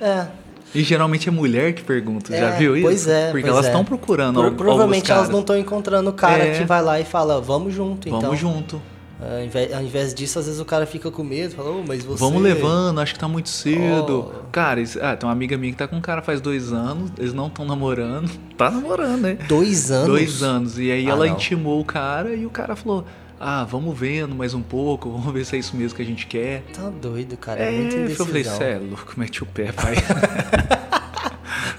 É. E geralmente é mulher que pergunta, é, já viu isso? Pois é. Porque pois elas estão é. procurando Pro, Provavelmente elas não estão encontrando o cara é. que vai lá e fala, vamos junto, então. Vamos junto. Ao invés, ao invés, disso, às vezes o cara fica com medo, fala, oh, mas você. Vamos levando, acho que tá muito cedo. Oh. Cara, isso, ah, tem uma amiga minha que tá com um cara faz dois anos, eles não estão namorando. *laughs* Tá namorando, né? Dois anos? Dois anos. E aí ah, ela não. intimou o cara e o cara falou: Ah, vamos vendo mais um pouco, *laughs* vamos ver se é isso mesmo que a gente quer. Tá doido, cara. É, é muito indecisão. Eu falei, cê é louco, mete o pé, pai. *laughs*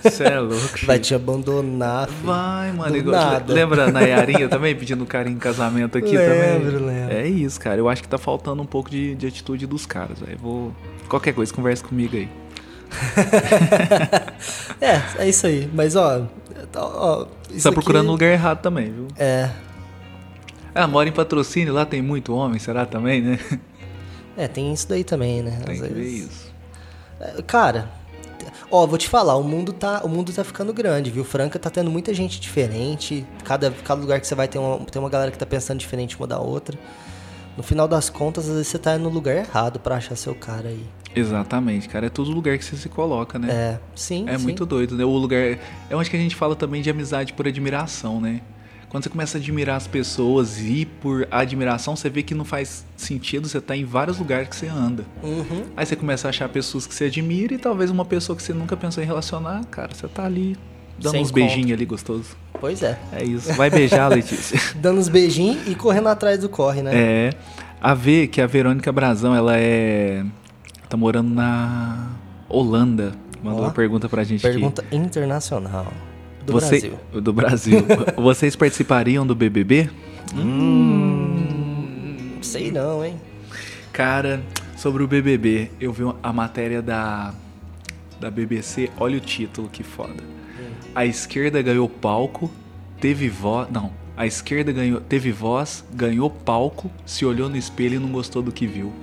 Você é louco. Vai te abandonar. Filho. Vai, mano. Igual, nada. Lembra a Nayarinha também pedindo carinho em casamento aqui lembro, também? Lembro, É isso, cara. Eu acho que tá faltando um pouco de, de atitude dos caras. Aí vou. Qualquer coisa, conversa comigo aí. *laughs* é, é isso aí. Mas ó. ó Você tá procurando aqui... lugar errado também, viu? É. Ah, mora em patrocínio, lá tem muito homem, será também, né? É, tem isso daí também, né? Tem Às que ver vezes- isso. É, Cara, ó, vou te falar, o mundo tá, o mundo tá ficando grande, viu? Franca tá tendo muita gente diferente. Cada, cada lugar que você vai tem uma, tem uma galera que tá pensando diferente uma da outra. No final das contas, às vezes você tá no lugar errado pra achar seu cara aí. Exatamente, cara. É todo lugar que você se coloca, né? É, sim. É sim. muito doido, né? O lugar. É onde que a gente fala também de amizade por admiração, né? Quando você começa a admirar as pessoas e por admiração, você vê que não faz sentido você estar em vários lugares que você anda. Uhum. Aí você começa a achar pessoas que você admira e talvez uma pessoa que você nunca pensou em relacionar, cara, você tá ali dando Sem uns encontro. beijinhos ali gostoso. Pois é. É isso. Vai beijar, *laughs* Letícia. Dando uns beijinhos e correndo atrás do corre, né? É. A V, que é a Verônica Brazão, ela é. tá morando na Holanda. Mandou Ó, uma pergunta pra gente aqui. Pergunta internacional. Do Você- Brasil. Do Brasil. *laughs* Vocês participariam do BBB? Hum, sei não, hein? Cara, sobre o BBB, eu vi a matéria da, da BBC, olha o título, que foda. A esquerda ganhou palco, teve voz. Não, a esquerda ganhou, teve voz, ganhou palco, se olhou no espelho e não gostou do que viu.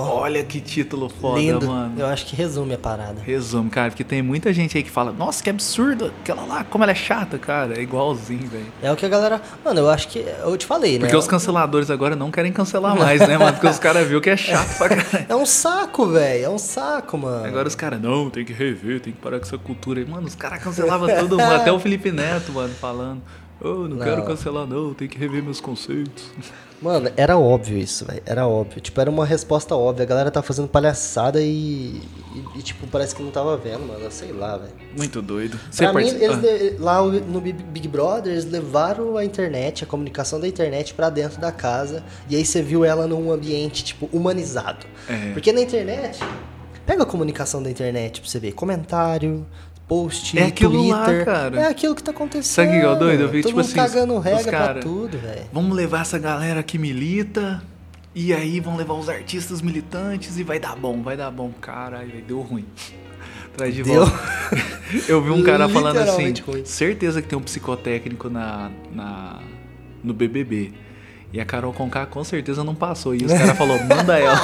Olha que título foda, lindo. mano. Eu acho que resume a parada. Resumo, cara, porque tem muita gente aí que fala, nossa, que absurdo, aquela lá, como ela é chata, cara. É igualzinho, velho. É o que a galera. Mano, eu acho que. Eu te falei, né? Porque os canceladores agora não querem cancelar mais, né, mano? Porque os caras viram que é chato pra caralho. *laughs* É um saco, velho. É um saco, mano. Agora os caras, não, tem que rever, tem que parar com essa cultura. aí. Mano, os caras cancelavam todo mundo, até o Felipe Neto, mano, falando. Ô, não, Não. quero cancelar, não, tem que rever meus conceitos. *laughs* Mano, era óbvio isso, velho. Era óbvio. Tipo, era uma resposta óbvia. A galera tá fazendo palhaçada e, e, e, tipo, parece que não tava vendo, mano. Sei lá, velho. Muito doido. Pra mim, eles, le- lá no Big Brother, eles levaram a internet, a comunicação da internet pra dentro da casa. E aí você viu ela num ambiente, tipo, humanizado. É. Porque na internet, pega a comunicação da internet pra você ver. Comentário, post, É aquilo lá, Twitter. cara. É aquilo que tá acontecendo. Sabe o que é doido? Eu vi, Todo tipo mundo assim, cagando regra cara- pra tudo, velho. Vamos levar essa galera que milita. E aí vão levar os artistas militantes e vai dar bom, vai dar bom. Caralho, deu ruim. *laughs* Traz de Deu. volta. *laughs* Eu vi um cara falando assim, ruim. certeza que tem um psicotécnico na, na, no BBB. E a Carol Conká com certeza não passou. E os caras *laughs* falaram, manda ela.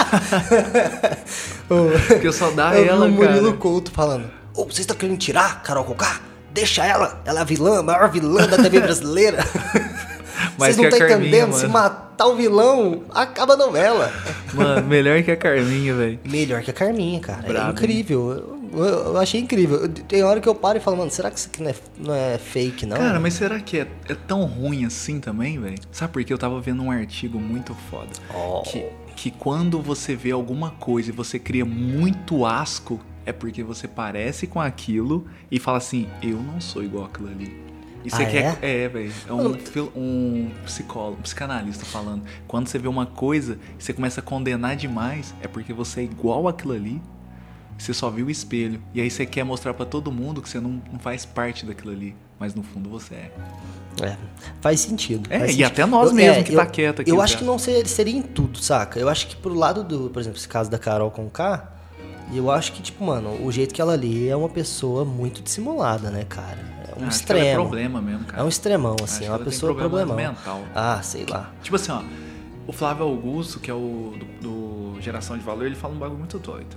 Porque só dá Eu ela, vi o Murilo cara. Couto falando: Ô, vocês estão querendo tirar Carol Conká? Deixa ela, ela é a vilã, a maior vilã da TV brasileira. Mais *laughs* vocês não que estão entendendo? Se mano. matar o vilão, acaba a novela. Mano, melhor que a Carminha, velho. Melhor que a Carminha, cara. Brabo, é incrível. Eu, eu- achei incrível. Tem hora que eu paro e falo, mano, será que isso aqui não é, não é fake, não? Cara, mas será que é, é tão ruim assim também, velho? Sabe por quê? Eu tava vendo um artigo muito foda. Oh. Que, que quando você vê alguma coisa e você cria muito asco, é porque você parece com aquilo e fala assim, eu não sou igual aquilo ali. Você Ah, quer. É, velho. É um, um psicólogo, um psicanalista falando. Quando você vê uma coisa e você começa a condenar demais, é porque você é igual aquilo ali. Você só viu o espelho. E aí você quer mostrar pra todo mundo que você não, não faz parte daquilo ali. Mas no fundo você é. É, faz sentido. É, faz e sentido. até nós Eu- mesmo é, que eu, tá quieto aqui. Eu já. acho que não seria, seria em tudo, saca? Eu acho que pro lado do, por exemplo, esse caso da Carol com K, eu acho que, tipo, mano, o jeito que ela lê é uma pessoa muito dissimulada, né, cara? É um Ah, é extremo. problema mesmo, cara. É um extremão, assim, é uma pessoa problema problemão. mental. Ah, sei lá. Tipo assim, ó. O Flávio Augusto, que é o do, do Geração de Valor, ele fala um bagulho muito doido.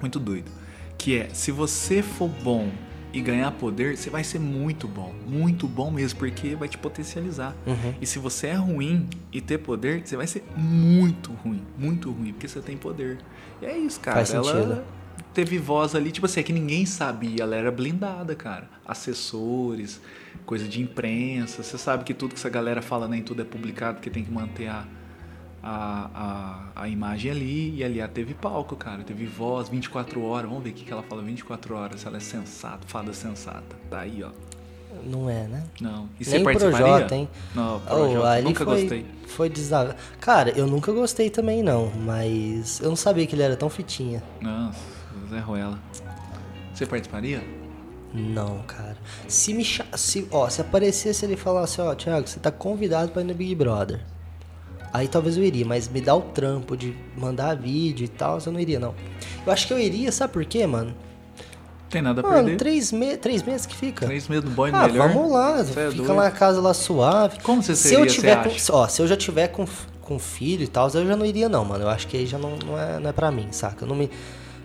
Muito doido. Que é, se você for bom e ganhar poder, você vai ser muito bom. Muito bom mesmo, porque vai te potencializar. Uhum. E se você é ruim e ter poder, você vai ser muito ruim. Muito ruim, porque você tem poder. E é isso, cara. Faz ela sentido. teve voz ali, tipo assim, é que ninguém sabia. Ela era blindada, cara. Assessores, coisa de imprensa. Você sabe que tudo que essa galera fala nem tudo é publicado, porque tem que manter a, a, a, a imagem ali. E ali ela teve palco, cara. Teve voz 24 horas. Vamos ver o que, que ela fala 24 horas. Se ela é sensata, fada sensata. Tá aí, ó. Não é, né? Não. E você Nem participaria? Projota, hein? Não, Oh, Projota. ali Nunca foi, gostei. Foi desagradável. Cara, eu nunca gostei também, não. Mas eu não sabia que ele era tão fitinha. Nossa, Zé Ruela. Você participaria? Não, cara. Se me se, ó, se aparecesse ele falasse, ó, Thiago, você tá convidado pra ir no Big Brother. Aí talvez eu iria, mas me dá o trampo de mandar vídeo e tal, eu não iria, não. Eu acho que eu iria, sabe por quê, mano? Tem nada a Mano, perder. três, me... três meses que fica. Três meses no boy Ah, melhor. vamos lá, é fica doido. lá na casa lá suave. Como você se seria, eu tiver com, ó, se eu já tiver com, com filho e tal, eu já não iria não, mano. Eu acho que aí já não, não, é, não é pra mim, saca? Eu não me...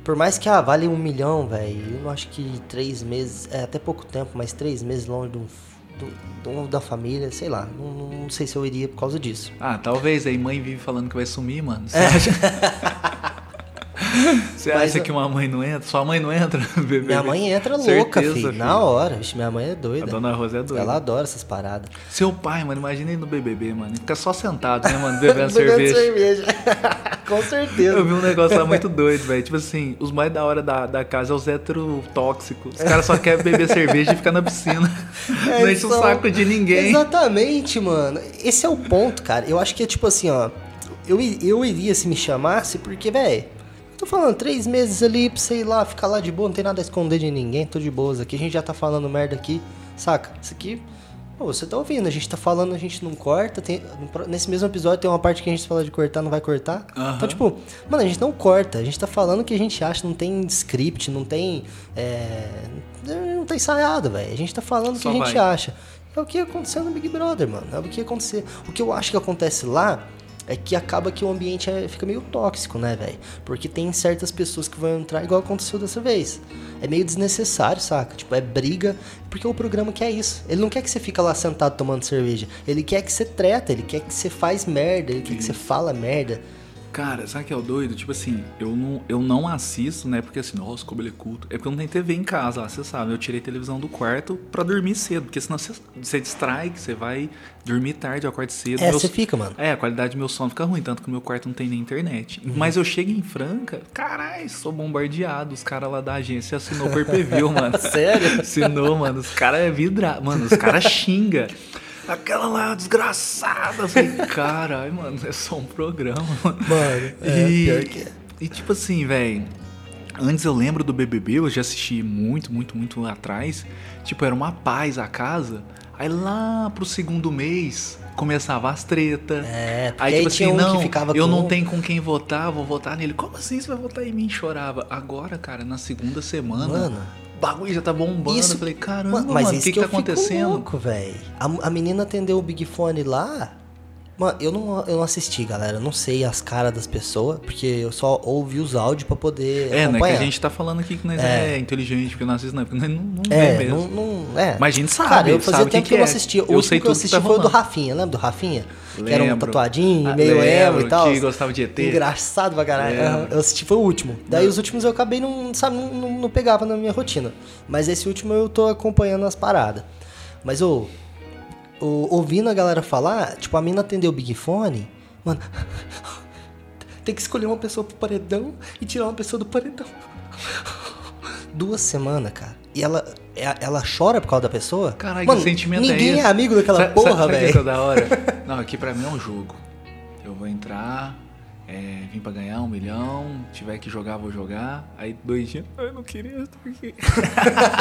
Por mais que, ah, vale um milhão, velho, eu não acho que três meses, é até pouco tempo, mas três meses longe de um, do, do, da família, sei lá, não, não, sei se eu iria por causa disso. Ah, talvez, aí mãe vive falando que vai sumir, mano. Você é. acha... *laughs* Você Mas, acha que uma mãe não entra? Sua mãe não entra? Bebê? *laughs* Minha mãe entra Certeza, louca, filho, filho. Na hora. Vixe, minha mãe é doida. A dona Rosa é doida. Ela adora essas paradas. Seu pai, mano, imagina ele no BBB, mano. Ele fica só sentado, né, mano? *laughs* Bebendo cerveja. cerveja. *laughs* Com certeza. Eu vi um negócio lá muito doido, velho. Tipo assim, os mais da hora da, da casa é os heterotóxicos. Os caras só querem beber cerveja e ficar na piscina. É, não enche o saco de ninguém. Exatamente, mano. Esse é o ponto, cara. Eu acho que é tipo assim, ó. Eu, eu iria se me chamasse, porque, velho Tô falando, três meses ali pra sei lá, ficar lá de boa, não tem nada a esconder de ninguém, tô de boas aqui. A gente já tá falando merda aqui, saca? Isso aqui, pô, você tá ouvindo, a gente tá falando, a gente não corta. Tem, nesse mesmo episódio tem uma parte que a gente fala de cortar, não vai cortar. Uhum. Então, tipo, mano, a gente não corta, a gente tá falando o que a gente acha, não tem script, não tem. É, não tá ensaiado, velho. A gente tá falando o que a gente vai. acha. É o que aconteceu no Big Brother, mano. É o que acontecer. O que eu acho que acontece lá é que acaba que o ambiente é, fica meio tóxico, né, velho? Porque tem certas pessoas que vão entrar igual aconteceu dessa vez. É meio desnecessário, saca? Tipo, é briga, porque o programa quer isso. Ele não quer que você fica lá sentado tomando cerveja. Ele quer que você treta, ele quer que você faz merda, ele quer que você fala merda. Cara, sabe que é o doido? Tipo assim, eu não, eu não assisto, né? Porque assim, nossa, como ele é culto. É porque eu não tenho TV em casa, lá, você sabe. Eu tirei televisão do quarto pra dormir cedo. Porque senão você, você distrai, que você vai dormir tarde, eu acordo cedo. É, você fica, mano. É, a qualidade do meu sono fica ruim, tanto que o meu quarto não tem nem internet. Uhum. Mas eu chego em Franca, caralho, sou bombardeado. Os caras lá da agência assinou o per mano. *laughs* Sério? Assinou, mano. Os caras é vidrado. Mano, os caras xingam aquela lá desgraçada. Assim, caralho, mano, é só um programa. Mano, é, e, pior que é. E tipo assim, velho. Antes eu lembro do BBB, eu já assisti muito, muito, muito atrás. Tipo, era uma paz a casa. Aí lá pro segundo mês começava as tretas. É, aí, tipo aí assim, um não, eu com... não tenho com quem votar, vou votar nele. Como assim você vai votar em mim? Chorava. Agora, cara, na segunda semana, Mano, bagulho já tá bombando. Isso, eu falei, caramba, mano, o que, que, que tá acontecendo? Louco, velho. A, a menina atendeu o Big Fone lá. Mano, eu não, eu não assisti, galera. Eu não sei as caras das pessoas, porque eu só ouvi os áudios pra poder. É, acompanhar. não é que a gente tá falando aqui que nós é, é inteligente, porque não assiste, não, porque nós não, não é, mesmo. Não, não, é. Mas a gente sabe. Cara, eu fazia tempo que, que, eu não assistia. O eu sei que eu assisti tá foi o do Rafinha, lembra do Rafinha? Lembro. Que era um tatuadinho, ah, meio emo e tal. Que gostava de ET. Engraçado pra caralho. Eu assisti, foi o último. Daí os últimos eu acabei não, sabe, não, não, não pegava na minha rotina. Mas esse último eu tô acompanhando as paradas. Mas, ô, ouvindo a galera falar, tipo, a mina atendeu o Big Fone, mano, *laughs* tem que escolher uma pessoa pro paredão e tirar uma pessoa do paredão. *laughs* Duas semanas, cara. E ela, é, ela chora por causa da pessoa? Caralho, que sentimento ninguém é esse? é amigo daquela sabe, porra, velho. Sabe que é da hora? *laughs* Não, aqui pra mim é um jogo. Eu vou entrar, é, vim pra ganhar um milhão, tiver que jogar, vou jogar. Aí dois dias, eu não queria estar aqui.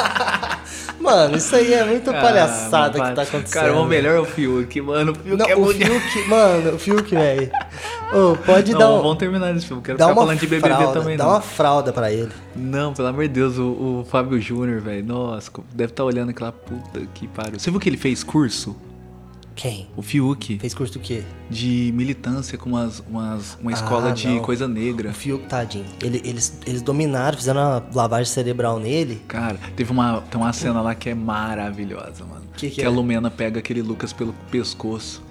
*laughs* mano, isso aí é muito ah, palhaçada que tá acontecendo. Cara, o melhor é o Fiuk, mano. O Fiuk não, é o Fiuk, mano, o Fiuk, velho. Oh, pode não, dar um... Vamos terminar esse filme, quero ficar falando de BBB fralda, também. Dá não. uma fralda pra ele. Não, pelo amor de Deus, o, o Fábio Júnior, velho, nossa, deve estar tá olhando aquela puta que pariu. Você viu que ele fez curso? Quem? O Fiuk. Fez curso do quê? De militância com umas, umas, uma escola ah, de não. coisa negra. O Fiuk, tadinho. Ele, eles, eles dominaram, fizeram uma lavagem cerebral nele. Cara, teve uma, tem uma cena lá que é maravilhosa, mano. Que, que, que é? a Lumena pega aquele Lucas pelo pescoço.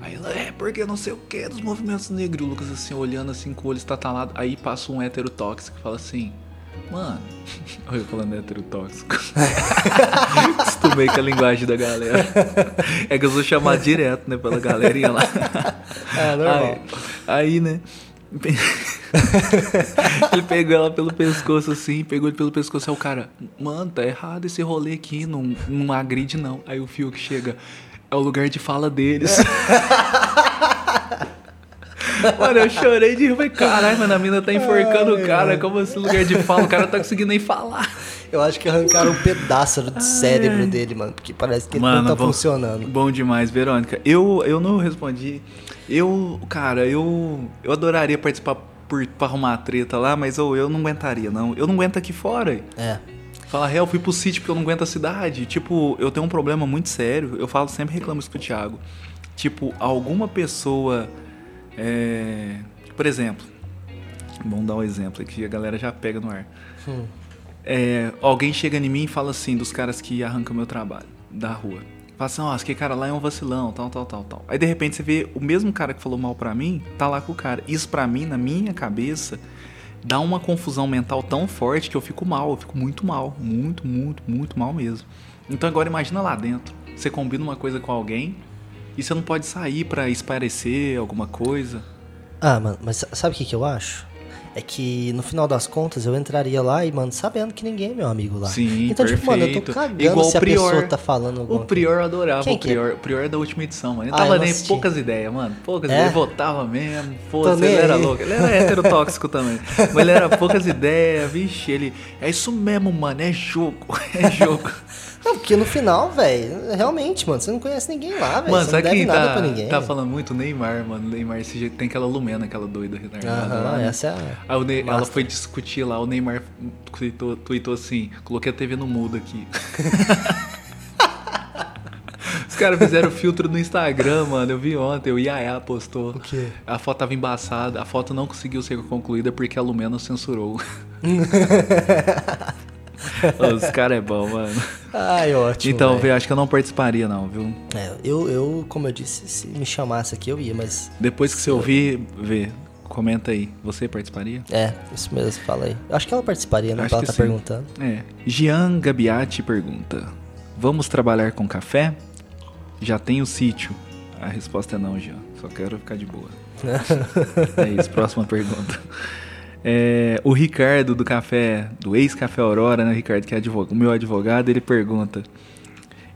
Aí ela, é, porque não sei o que dos movimentos negros. O Lucas assim, olhando assim com o olho estatalado. Aí passa um hétero tóxico e fala assim: Mano, *laughs* olha eu falando heterotóxico. *laughs* Acostumei com a linguagem da galera. É que eu sou chamado direto, né, pela galerinha lá. *laughs* É, normal. Aí, aí né. ele pegou ela pelo pescoço assim, pegou ele pelo pescoço. Aí o cara, mano, tá errado esse rolê aqui, não, não agride não. Aí o Fio que chega, é o lugar de fala deles. Mano, eu chorei de rir. Falei, caralho, mano, a mina tá enforcando Ai, o cara. Como assim, lugar de fala? O cara não tá conseguindo nem falar. Eu acho que arrancaram um pedaço do cérebro dele, mano. Porque parece que mano, não tá bom, funcionando. Bom demais, Verônica. Eu, eu não respondi. Eu, cara, eu, eu adoraria participar por, pra arrumar a treta lá, mas eu, eu não aguentaria, não. Eu não aguento aqui fora. É. Fala, real, fui pro sítio porque eu não aguento a cidade. Tipo, eu tenho um problema muito sério. Eu falo, sempre reclamo isso com o Thiago. Tipo, alguma pessoa É, por exemplo, vamos dar um exemplo aqui, a galera já pega no ar. Hum. É, alguém chega em mim e fala assim, dos caras que arrancam meu trabalho da rua. Fala assim, ó, aquele cara lá é um vacilão, tal, tal, tal, tal. Aí de repente você vê o mesmo cara que falou mal pra mim, tá lá com o cara. Isso pra mim, na minha cabeça, dá uma confusão mental tão forte que eu fico mal, eu fico muito mal. Muito, muito, muito mal mesmo. Então agora imagina lá dentro. Você combina uma coisa com alguém e você não pode sair pra esparecer alguma coisa. Ah, mano, mas sabe o que, que eu acho? É que no final das contas eu entraria lá e, mano, sabendo que ninguém é meu amigo lá. Sim, então, tipo, mano, eu tô perfeito. cagando Igual se o a pessoa Prior. tá falando alguma O Prior eu adorava Quem o é? Prior. O Prior é da última edição, mano. Ele Ah, tava nem poucas ideias, mano. Poucas É? ideias. Ele votava mesmo. Foda-se, ele era louco. Ele era *laughs* heterotóxico também. Mas ele era poucas ideias, vixe, ele. É isso mesmo, mano. É jogo. *laughs* É jogo. Não, porque no final, velho, realmente, mano, você não conhece ninguém lá, velho. mano, Você não sabe deve quem nada tá, pra ninguém. tá falando muito? Neymar, mano. Neymar esse jeito tem aquela Lumena, aquela doida retardada. Aham, né? essa é a. Ney- ela foi discutir lá, o Neymar tweetou, tweetou assim, coloquei a TV no mudo aqui. *laughs* Os caras fizeram filtro no Instagram, mano. Eu vi ontem, o Yaya postou. O quê? A foto tava embaçada, a foto não conseguiu ser concluída porque a Lumena censurou. *laughs* Os caras é bom, mano. Ai, ótimo. Então, velho, acho que eu não participaria, não, viu? É, eu, eu, como eu disse, se me chamasse aqui eu ia, mas. Depois que você ouvir, vê, comenta aí. Você participaria? É, isso mesmo, fala aí. Eu acho que ela participaria, né? Acho Ela tá sim. perguntando. É. Jean Gabiati pergunta: Vamos trabalhar com café? Já tem o sítio. A resposta é não, Jean. Só quero ficar de boa. *laughs* é isso, próxima pergunta. É, o Ricardo do café, do ex-café Aurora, né, Ricardo, que é advogado, o meu advogado, ele pergunta: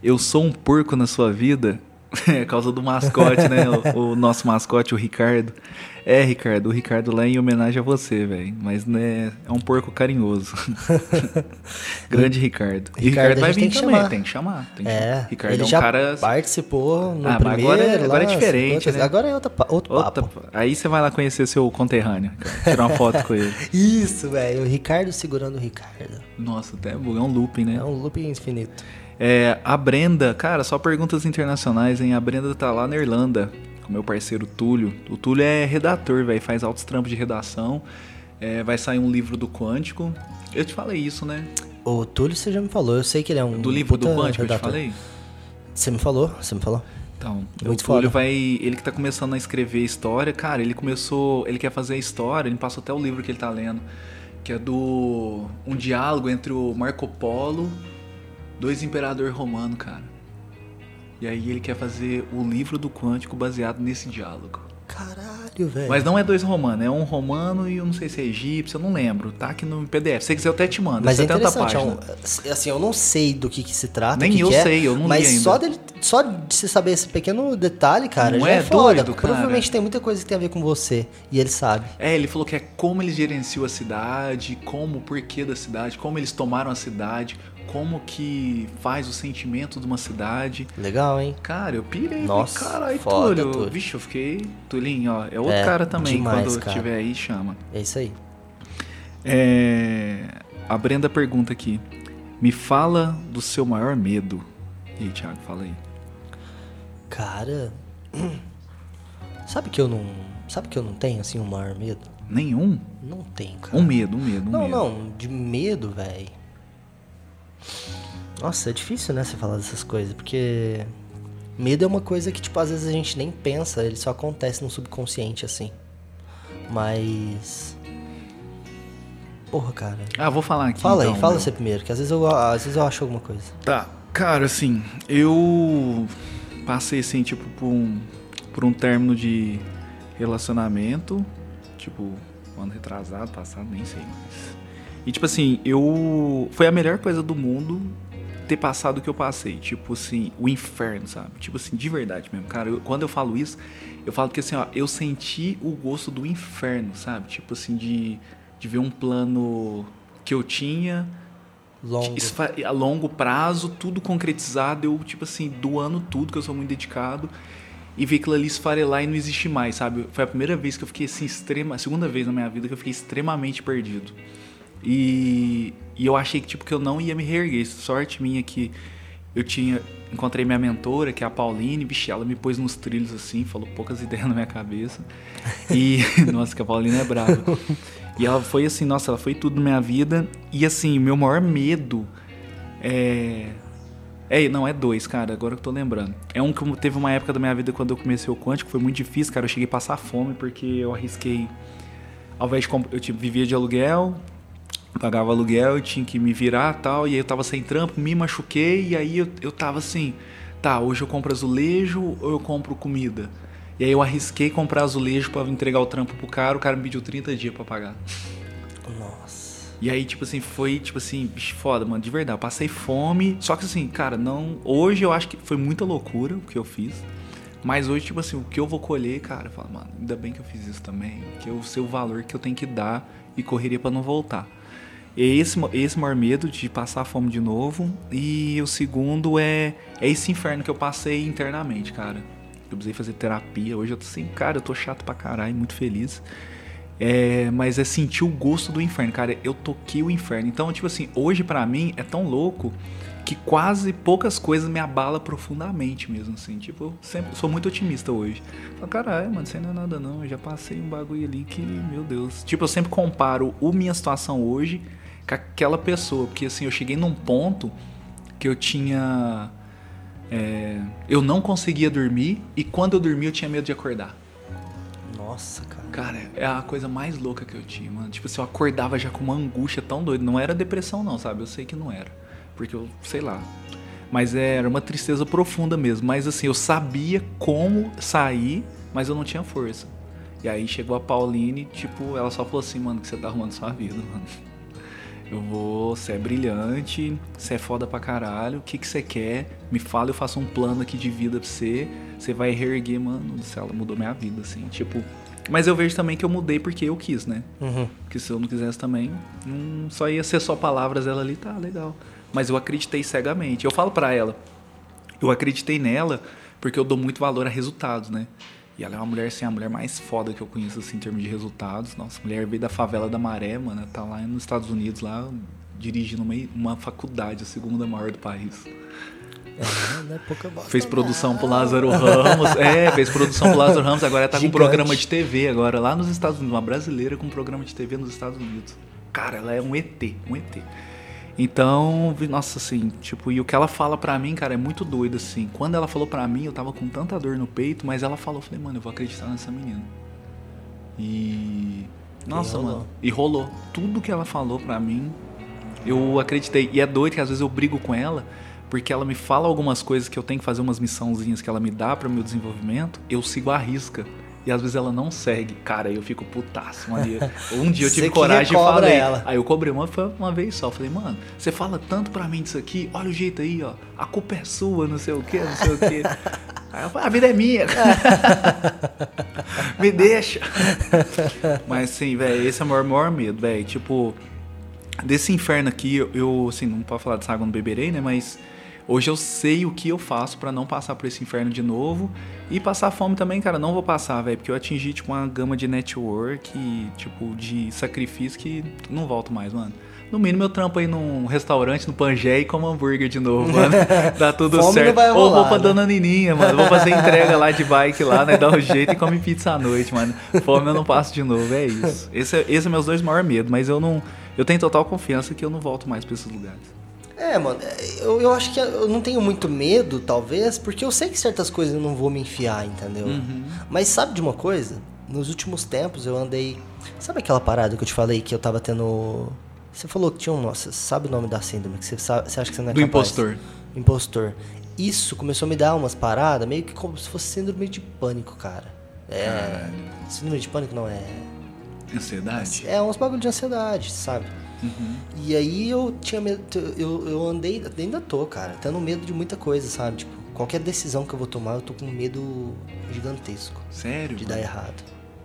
Eu sou um porco na sua vida? *laughs* É causa do mascote, né? O, o nosso mascote, o Ricardo. É, Ricardo, o Ricardo lá é em homenagem a você, velho. Mas né, é um porco carinhoso. *laughs* Grande Ricardo. E Ricardo, Ricardo vai vir também, chamar. tem que chamar. Tem que É, chamar. Ricardo ele é um já cara. participou no Ah, mas primeiro. agora é- agora é lá, diferente, né? Agora é outra, outro Outra- papo. Aí você vai lá conhecer seu conterrâneo, cara, tirar uma foto com ele. *laughs* Isso, velho. O Ricardo segurando o Ricardo. Nossa, até é um looping, né? É um loop infinito. É, a Brenda, cara, só perguntas internacionais, hein? A Brenda tá lá na Irlanda, com meu parceiro Túlio. O Túlio é redator, velho, faz altos trampos de redação. É, vai sair um livro do Quântico. Eu te falei isso, né? O Túlio você já me falou, eu sei que ele é um. Do livro do Quântico, eu te redator. falei? Você me falou? Você me falou? Então, Muito o Túlio foda. vai. Ele que tá começando a escrever história, cara, ele começou. Ele quer fazer a história, ele passou até o livro que ele tá lendo. Que é do. Um diálogo entre o Marco Polo, dois imperador romano, cara. E aí ele quer fazer o livro do quântico baseado nesse diálogo. Caralho, velho. Mas não é dois romanos, é um romano e eu não sei se é egípcio, eu não lembro. Tá aqui no PDF. Se você quiser, eu até te mando. Mas é 70 interessante, é um- assim, eu não sei do que, que se trata. Nem que eu que é, sei, eu não li Mas só, dele, só de você saber esse pequeno detalhe, cara, Não já é, é foda. doido, cara? Provavelmente tem muita coisa que tem a ver com você. E ele sabe. É, ele falou que é como eles gerenciam a cidade, como o porquê da cidade, como eles tomaram a cidade, como que faz o sentimento de uma cidade. Legal, hein? Cara, eu pirei. Nossa, Caralho, foda, Túlio. Túlio. Vixe, eu fiquei. Tulinho, ó. É outro É, cara também. demais, Quando cara. tiver aí, chama. É isso aí. É, A Brenda pergunta aqui. Me fala do seu maior medo. E aí, Thiago, fala aí. Cara. Sabe que eu não. Sabe que eu não tenho, assim, um maior medo? Nenhum? Não tenho, cara. Um medo, um medo, um Não, medo. não, de medo, velho. Nossa, é difícil, né, você falar dessas coisas, porque medo é uma coisa que, tipo, às vezes a gente nem pensa, ele só acontece no subconsciente, assim. Mas. Porra, cara. Ah, vou falar aqui. Fala então, aí, fala meu. você primeiro, que às vezes, eu, às vezes eu acho alguma coisa. Tá, cara, assim, eu passei assim, tipo, por um, por um término de relacionamento, tipo, um ano retrasado, passado, nem sei mais. E tipo assim, eu. Foi a melhor coisa do mundo ter passado o que eu passei. Tipo assim, o inferno, sabe? Tipo assim, de verdade mesmo. Cara, eu- quando eu falo isso, eu falo que assim, ó, eu senti o gosto do inferno, sabe? Tipo assim, de, de ver um plano que eu tinha Longo. a longo prazo, tudo concretizado, eu, tipo assim, doando tudo, que eu sou muito dedicado, e ver aquilo ali esfarelar e não existir mais, sabe? Foi a primeira vez que eu fiquei assim, extrema, a segunda vez na minha vida que eu fiquei extremamente perdido. E, e eu achei que, tipo, que eu não ia me reerguer. Sorte minha que eu tinha. encontrei minha mentora, que é a Pauline, bicho, ela me pôs nos trilhos assim, falou poucas *laughs* ideias na minha cabeça. E, *laughs* nossa, que a Pauline é brava. E ela foi assim, nossa, ela foi tudo na minha vida. E assim, meu maior medo é. É, não, é dois, cara, agora que eu tô lembrando. É um que teve uma época da minha vida quando eu comecei o quântico, foi muito difícil, cara. Eu cheguei a passar fome porque eu arrisquei. Ao invés de. Eu tipo, vivia de aluguel, pagava aluguel, eu tinha que me virar tal, e aí eu tava sem trampo, me machuquei, e aí eu, eu tava assim, tá, hoje eu compro azulejo ou eu compro comida? E aí eu arrisquei comprar azulejo para entregar o trampo pro cara, o cara me pediu 30 dias para pagar. Nossa. E aí, tipo assim, foi, tipo assim, bicho, foda, mano, de verdade. Eu passei fome. Só que assim, cara, não. Hoje eu acho que foi muita loucura o que eu fiz. Mas hoje, tipo assim, o que eu vou colher, cara, eu falo, mano, ainda bem que eu fiz isso também. Que eu sei o valor que eu tenho que dar e correria para não voltar. Esse, esse maior medo de passar fome de novo. E o segundo é, é esse inferno que eu passei internamente, cara. Eu precisei fazer terapia. Hoje eu tô assim, cara, eu tô chato pra caralho, muito feliz. É, mas é sentir o gosto do inferno, cara. Eu toquei o inferno. Então, tipo assim, hoje para mim é tão louco que quase poucas coisas me abala profundamente mesmo, assim. Tipo, eu sempre sou muito otimista hoje. Falo, caralho, mano, isso aí não é nada não. Eu já passei um bagulho ali que, meu Deus. Tipo, eu sempre comparo a minha situação hoje com aquela pessoa. Porque assim, eu cheguei num ponto que eu tinha. É, eu não conseguia dormir e quando eu dormia eu tinha medo de acordar. Nossa, cara. Cara, é a coisa mais louca que eu tinha, mano. Tipo, se eu acordava já com uma angústia tão doida. Não era depressão, não, sabe? Eu sei que não era. Porque eu, sei lá. Mas era uma tristeza profunda mesmo. Mas assim, eu sabia como sair, mas eu não tinha força. E aí chegou a Pauline, tipo, ela só falou assim, mano, que você tá arrumando sua vida, mano. Eu vou, você é brilhante, você é foda pra caralho, o que, que você quer? Me fala, eu faço um plano aqui de vida pra você. Você vai reerguer, mano, do céu, ela mudou minha vida, assim, tipo. Mas eu vejo também que eu mudei porque eu quis, né? Uhum. Porque se eu não quisesse também, hum, só ia ser só palavras ela ali, tá, legal. Mas eu acreditei cegamente. Eu falo pra ela, eu acreditei nela porque eu dou muito valor a resultados, né? E ela é uma mulher, assim, a mulher mais foda que eu conheço, assim, em termos de resultados. Nossa, mulher veio da favela da Maré, mano. Tá lá nos Estados Unidos, lá, dirigindo uma, uma faculdade, a segunda maior do país. É, não é pouca bosta, Fez produção não. pro Lázaro Ramos. É, fez produção pro Lázaro Ramos. Agora tá Gigante. com um programa de TV agora, lá nos Estados Unidos. Uma brasileira com um programa de TV nos Estados Unidos. Cara, ela é um ET, um ET. Então, nossa, assim, tipo, e o que ela fala pra mim, cara, é muito doido, assim. Quando ela falou pra mim, eu tava com tanta dor no peito, mas ela falou, eu falei, mano, eu vou acreditar nessa menina. E. Nossa, mano. E rolou. Tudo que ela falou pra mim, eu acreditei. E é doido que às vezes eu brigo com ela, porque ela me fala algumas coisas que eu tenho que fazer umas missãozinhas que ela me dá para meu desenvolvimento, eu sigo a risca. E às vezes ela não segue. Cara, eu fico putaço. Um dia, *laughs* um dia eu tive coragem e falei. Ela. Aí eu cobrei uma, uma vez só. Falei, mano, você fala tanto pra mim disso aqui, olha o jeito aí, ó. A culpa é sua, não sei o que, não sei o que. *laughs* Aí eu falei, a vida é minha. *laughs* Me deixa. Mas sim, velho, esse é o maior, maior medo, velho. Tipo, desse inferno aqui, eu, assim, não pode falar de água no beberei, né? Mas Hoje eu sei o que eu faço para não passar por esse inferno de novo. E passar fome também, cara, não vou passar, velho. Porque eu atingi, tipo, uma gama de network, tipo, de sacrifício que não volto mais, mano. No mínimo eu trampo aí num restaurante, no Pangé e como hambúrguer de novo, mano. *laughs* Dá tudo certo. Rolar, Ou vou pra né? Dona Nininha, mano. Vou fazer entrega lá de bike lá, né? Dá um jeito e come pizza à noite, mano. Fome eu não passo de novo, é isso. Esse é, esse é meus dois maiores medos, mas eu não. Eu tenho total confiança que eu não volto mais pra esses lugares. É, mano, eu, eu acho que eu não tenho muito medo, talvez, porque eu sei que certas coisas eu não vou me enfiar, entendeu? Uhum. Mas sabe de uma coisa? Nos últimos tempos eu andei. Sabe aquela parada que eu te falei que eu tava tendo. Você falou que tinha um. Nossa, sabe o nome da síndrome? Que você, sabe, você acha que você não é Do capaz? impostor. Impostor. Isso começou a me dar umas paradas, meio que como se fosse síndrome de pânico, cara. É. Caralho. Síndrome de pânico não é. Ansiedade? É uns bagulho de ansiedade, sabe? Uhum. E aí eu tinha medo, eu, eu andei, ainda tô, cara, tendo medo de muita coisa, sabe? Tipo, qualquer decisão que eu vou tomar, eu tô com medo gigantesco Sério? de mano? dar errado.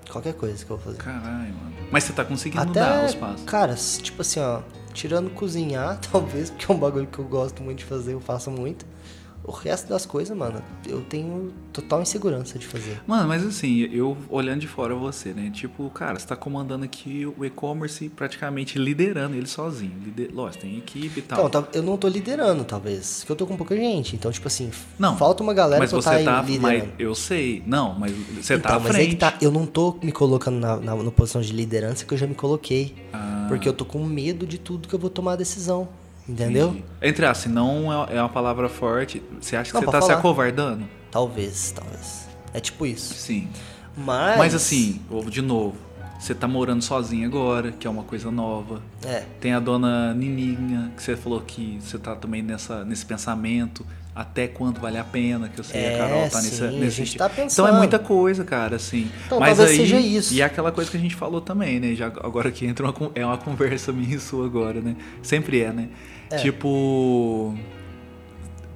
Qualquer coisa que eu vou fazer. Caralho, mano. Mas você tá conseguindo Até, dar os passos. cara, tipo assim, ó, tirando cozinhar, *laughs* talvez, porque é um bagulho que eu gosto muito de fazer, eu faço muito. O resto das coisas, mano, eu tenho total insegurança de fazer. Mano, mas assim, eu olhando de fora você, né? Tipo, cara, você tá comandando aqui o e-commerce praticamente liderando ele sozinho. Lider... Lógico, tem equipe e tal. Então, tá- eu não tô liderando, talvez. Porque eu tô com pouca gente. Então, tipo assim, Não, falta uma galera mas pra eu você tá, tá. liderando. Mas eu sei. Não, mas você então, tá à mas frente. aí que tá, eu não tô me colocando na, na, na posição de liderança que eu já me coloquei. Ah. Porque eu tô com medo de tudo que eu vou tomar a decisão. Entendeu? Entendi. Entre assim, não é é uma palavra forte. Você acha que Não, você tá se falar. acovardando? Talvez, talvez. É tipo isso. Sim. Mas. Mas assim, de novo, você tá morando sozinho agora, que é uma coisa nova. É. Tem a dona Nininha, que você falou que você tá também nessa, nesse pensamento. Até quando vale a pena, que eu sei É, a Carol tá nesse, sim, a nesse gente sentido. tá Então é pensando. muita coisa, cara, assim. Então, Mas talvez aí, seja isso. E é aquela coisa que a gente falou também, né? Já, agora que entra uma, é uma *laughs* conversa minha e sua agora, né? Sempre é, né? Tipo.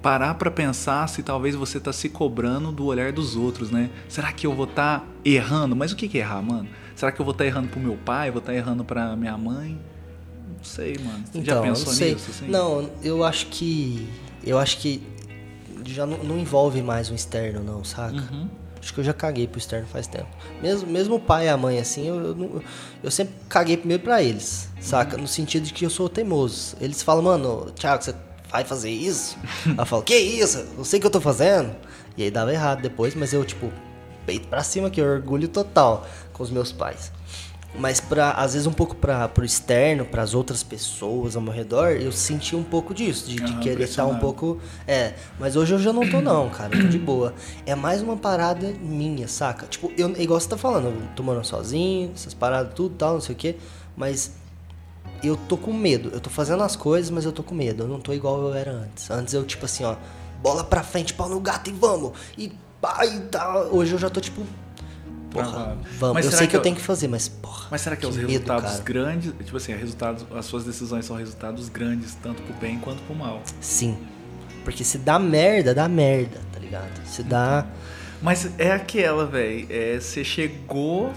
Parar pra pensar se talvez você tá se cobrando do olhar dos outros, né? Será que eu vou estar errando? Mas o que que é errar, mano? Será que eu vou estar errando pro meu pai? Vou estar errando pra minha mãe? Não sei, mano. Você já Então, eu pensou não sei. nisso? Assim? Não, eu acho que. Eu acho que já não, não envolve mais um externo, não, saca? Uhum. Acho que eu já caguei pro externo faz tempo. Mesmo, mesmo o pai e a mãe, assim, eu, eu, eu sempre caguei primeiro pra eles, saca? No sentido de que eu sou teimoso. Eles falam, mano, Thiago, você vai fazer isso? *laughs* eu falo, que isso? Eu sei o que eu tô fazendo. E aí dava errado depois, mas eu, tipo, peito pra cima aqui, orgulho total com os meus pais. Mas pra, às vezes um pouco para pro externo, para as outras pessoas ao meu redor, eu senti um pouco disso, de, de Aham, querer estar um pouco. É, mas hoje eu já não tô não, cara, tô de boa. É mais uma parada minha, saca? Tipo, eu, igual você tá falando, eu tô morando sozinho, essas paradas, tudo tal, não sei o quê, mas eu tô com medo. Eu tô fazendo as coisas, mas eu tô com medo. Eu não tô igual eu era antes. Antes eu, tipo assim, ó, bola pra frente, pau no gato e vamos! E pá, e tal. Hoje eu já tô tipo. Porra, vamos. Mas eu sei que que eu tenho que fazer, mas porra. Mas será que, é os medo, resultados cara. grandes, tipo assim, resultados, as suas decisões são resultados grandes, tanto pro bem quanto pro mal? Sim. Porque se dá merda, dá merda, tá ligado? Se dá. Mas é aquela, velho. É, você chegou,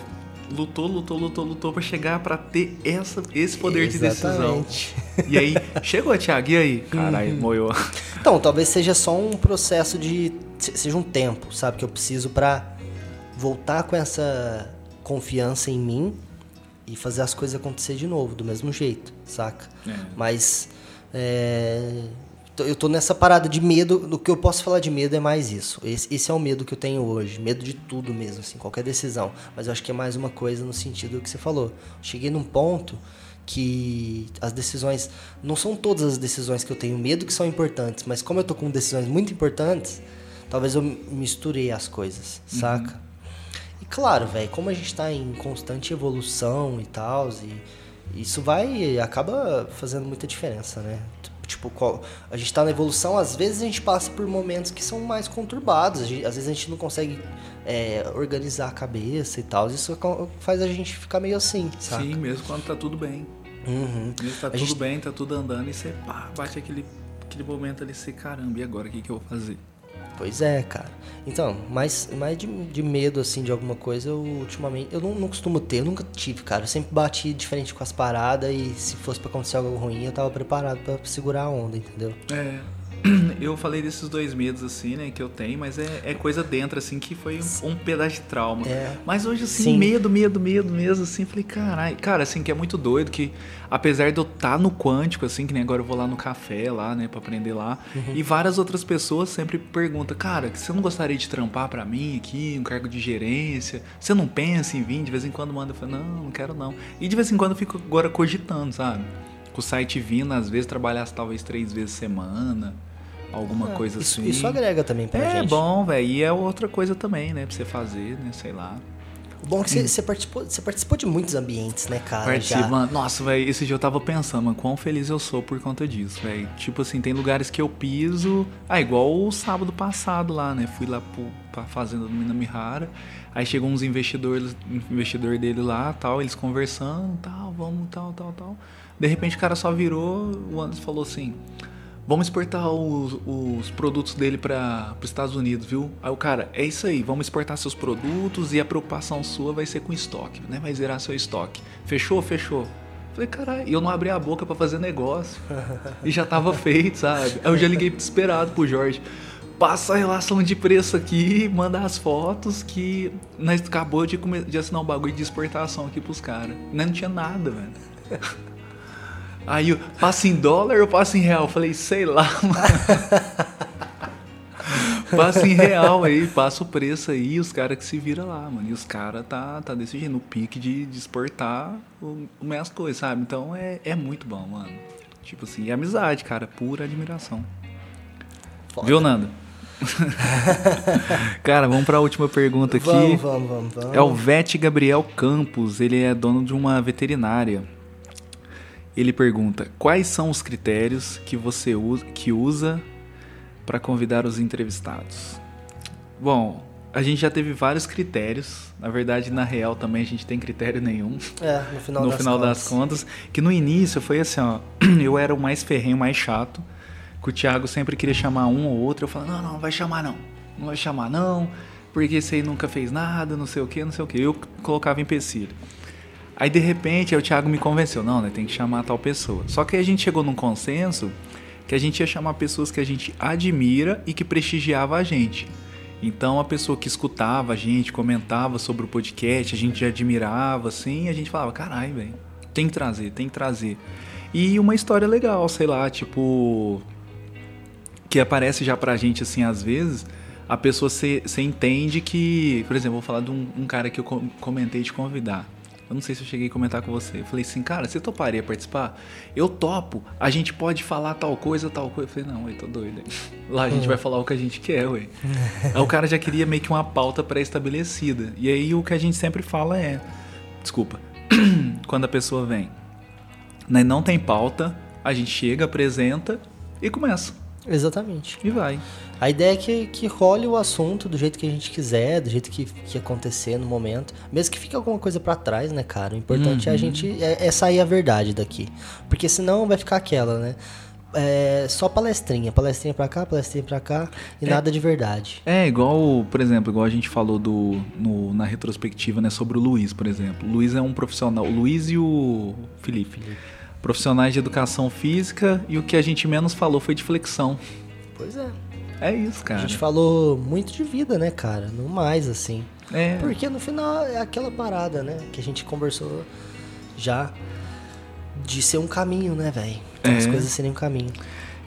lutou, lutou, lutou, lutou pra chegar pra ter essa, esse poder de decisão. Exatamente. E aí, chegou, Thiago, e aí? Caralho, moiou. Então, talvez seja só um processo de. se- seja um tempo, sabe? Que eu preciso pra voltar com essa confiança em mim e fazer as coisas acontecer de novo, do mesmo jeito, saca? É. Mas. é, Eu tô nessa parada de medo. O que eu posso falar de medo é mais isso. Esse, esse é o medo que eu tenho hoje. Medo de tudo mesmo, assim, qualquer decisão. Mas eu acho que é mais uma coisa no sentido que você falou. Cheguei num ponto que as decisões. Não são todas as decisões que eu tenho medo que são importantes, mas como eu tô com decisões muito importantes, talvez eu misturei as coisas, saca? E claro, velho, como a gente tá em constante evolução e tal, e isso vai. acaba fazendo muita diferença, né? Tipo, qual- a gente tá na evolução, às vezes a gente passa por momentos que são mais conturbados, às vezes a gente não consegue é, organizar a cabeça e tal, isso faz a gente ficar meio assim, sabe? Sim, mesmo quando tá tudo bem. Uhum. Mesmo tá A tudo gente- bem, tá tudo andando e você pá, bate aquele, aquele momento ali, você, caramba, e agora o que, que eu vou fazer? Pois é, cara. Então, mais, mais de, de medo, assim, de alguma coisa, eu ultimamente. Eu não, não costumo ter, eu nunca tive, cara. Eu sempre bati de frente com as paradas e se fosse pra acontecer algo ruim, eu tava preparado pra segurar a onda, entendeu? É. *clears throat* Eu falei desses dois medos, assim, né, que eu tenho, mas é, é coisa dentro, assim, que foi um, um pedaço de trauma. É. Mas hoje, assim, Sim. medo, medo, medo mesmo, assim, falei, caralho. Cara, assim, que é muito doido que, apesar de eu estar no quântico, assim, que nem agora eu vou lá no café, lá, né, pra aprender lá, Uhum. e várias outras pessoas sempre perguntam, cara, você não gostaria de trampar pra mim aqui, um cargo de gerência? Você não pensa em vir? De vez em quando manda, eu falo, não, não quero não. E de vez em quando eu fico agora cogitando, sabe? Com o site vindo, às vezes trabalhasse talvez três vezes semana, alguma coisa É, isso, assim. isso agrega também pra É gente. bom, velho. E é outra coisa também, né? Pra você fazer, né? Sei lá. O bom é que você, você participou, você participou de muitos ambientes, né, cara? Participa, mano. Nossa, velho, esse dia eu tava pensando, mano, quão feliz eu sou por conta disso, velho. Tipo assim, tem lugares que eu piso. Ah, igual o sábado passado lá, né? Fui lá pro, pra fazenda do Minamihara. Aí chegou uns investidores, investidor dele lá, tal, eles conversando, tal, vamos, tal, tal, tal. De repente o cara só virou, o Anderson falou assim: Vamos exportar os, os produtos dele para os Estados Unidos, viu? Aí o cara, é isso aí, vamos exportar seus produtos e a preocupação sua vai ser com estoque, né? Vai zerar seu estoque. Fechou? Fechou. Falei, caralho, e eu não abri a boca para fazer negócio. *laughs* e já tava feito, sabe? Aí eu já liguei desesperado pro Jorge. passa a relação de preço aqui, manda as fotos que nós acabou de, de assinar um bagulho de exportação aqui pros caras. Não tinha nada, velho. *laughs* Aí eu, passa em dólar ou passa em real? Eu falei, sei lá, *laughs* mano. passa em real aí, passa o preço aí, os caras que se viram lá, mano. E os caras tá, tá desse jeito, no pique de, de exportar o, minhas coisas, sabe? Então é, é muito bom, mano. Tipo assim, e amizade, cara, pura admiração. Foda. Viu, Nando? *laughs* cara, vamos pra última pergunta aqui. Vamos, vamos, vamos, vamos. É o Vete Gabriel Campos, ele é dono de uma veterinária. Ele pergunta: quais são os critérios que você usa, que usa para convidar os entrevistados? Bom, a gente já teve vários critérios. Na verdade, na real também a gente tem critério nenhum. É, no final, no das, final contas. das contas, que no início foi assim, ó, *clears throat* eu era o mais ferrenho, mais chato, que o Thiago sempre queria chamar um ou outro, eu falava, não, não, não vai chamar não, não vai chamar não, porque esse aí nunca fez nada, não sei o que, não sei o que, eu colocava empecilho. Aí de repente o Thiago me convenceu, não, né, tem que chamar tal pessoa. Só que a gente chegou num consenso que a gente ia chamar pessoas que a gente admira e que prestigiava a gente. Então a pessoa que escutava a gente, comentava sobre o podcast, a gente admirava, assim, a gente falava, caralho, velho, tem que trazer, tem que trazer. E uma história legal, sei lá, tipo. Que aparece já pra gente, assim, às vezes, a pessoa se entende que. Por exemplo, vou falar de um, um cara que eu com- comentei de convidar. Eu não sei se eu cheguei a comentar com você. Eu falei assim, cara, você toparia participar? Eu topo. A gente pode falar tal coisa, tal coisa. Eu falei, não, eu tô doido. Lá a gente vai falar o que a gente quer, ué. *laughs* Aí o cara já queria meio que uma pauta pré-estabelecida. E aí o que a gente sempre fala é. Desculpa. *clears throat* Quando a pessoa vem, né, não tem pauta, a gente chega, apresenta e começa. Exatamente. E vai. A ideia é que, que role o assunto do jeito que a gente quiser, do jeito que, que acontecer no momento. Mesmo que fique alguma coisa pra trás, né, cara? O importante Uhum. é a gente é, é sair a verdade daqui. Porque senão vai ficar aquela, né? É, só palestrinha, palestrinha pra cá, palestrinha pra cá e nada de verdade. É igual, por exemplo, igual a gente falou do, no- na retrospectiva, né, sobre o Luiz, por exemplo. O Luiz é um profissional, o Luiz e o Felipe. Profissionais de educação física e o que a gente menos falou foi de flexão. Pois é. É isso, A cara. gente falou muito de vida, né, cara? Não mais assim. É. Porque no final é aquela parada, né? Que a gente conversou já de ser um caminho, né, velho? As É. coisas serem um caminho.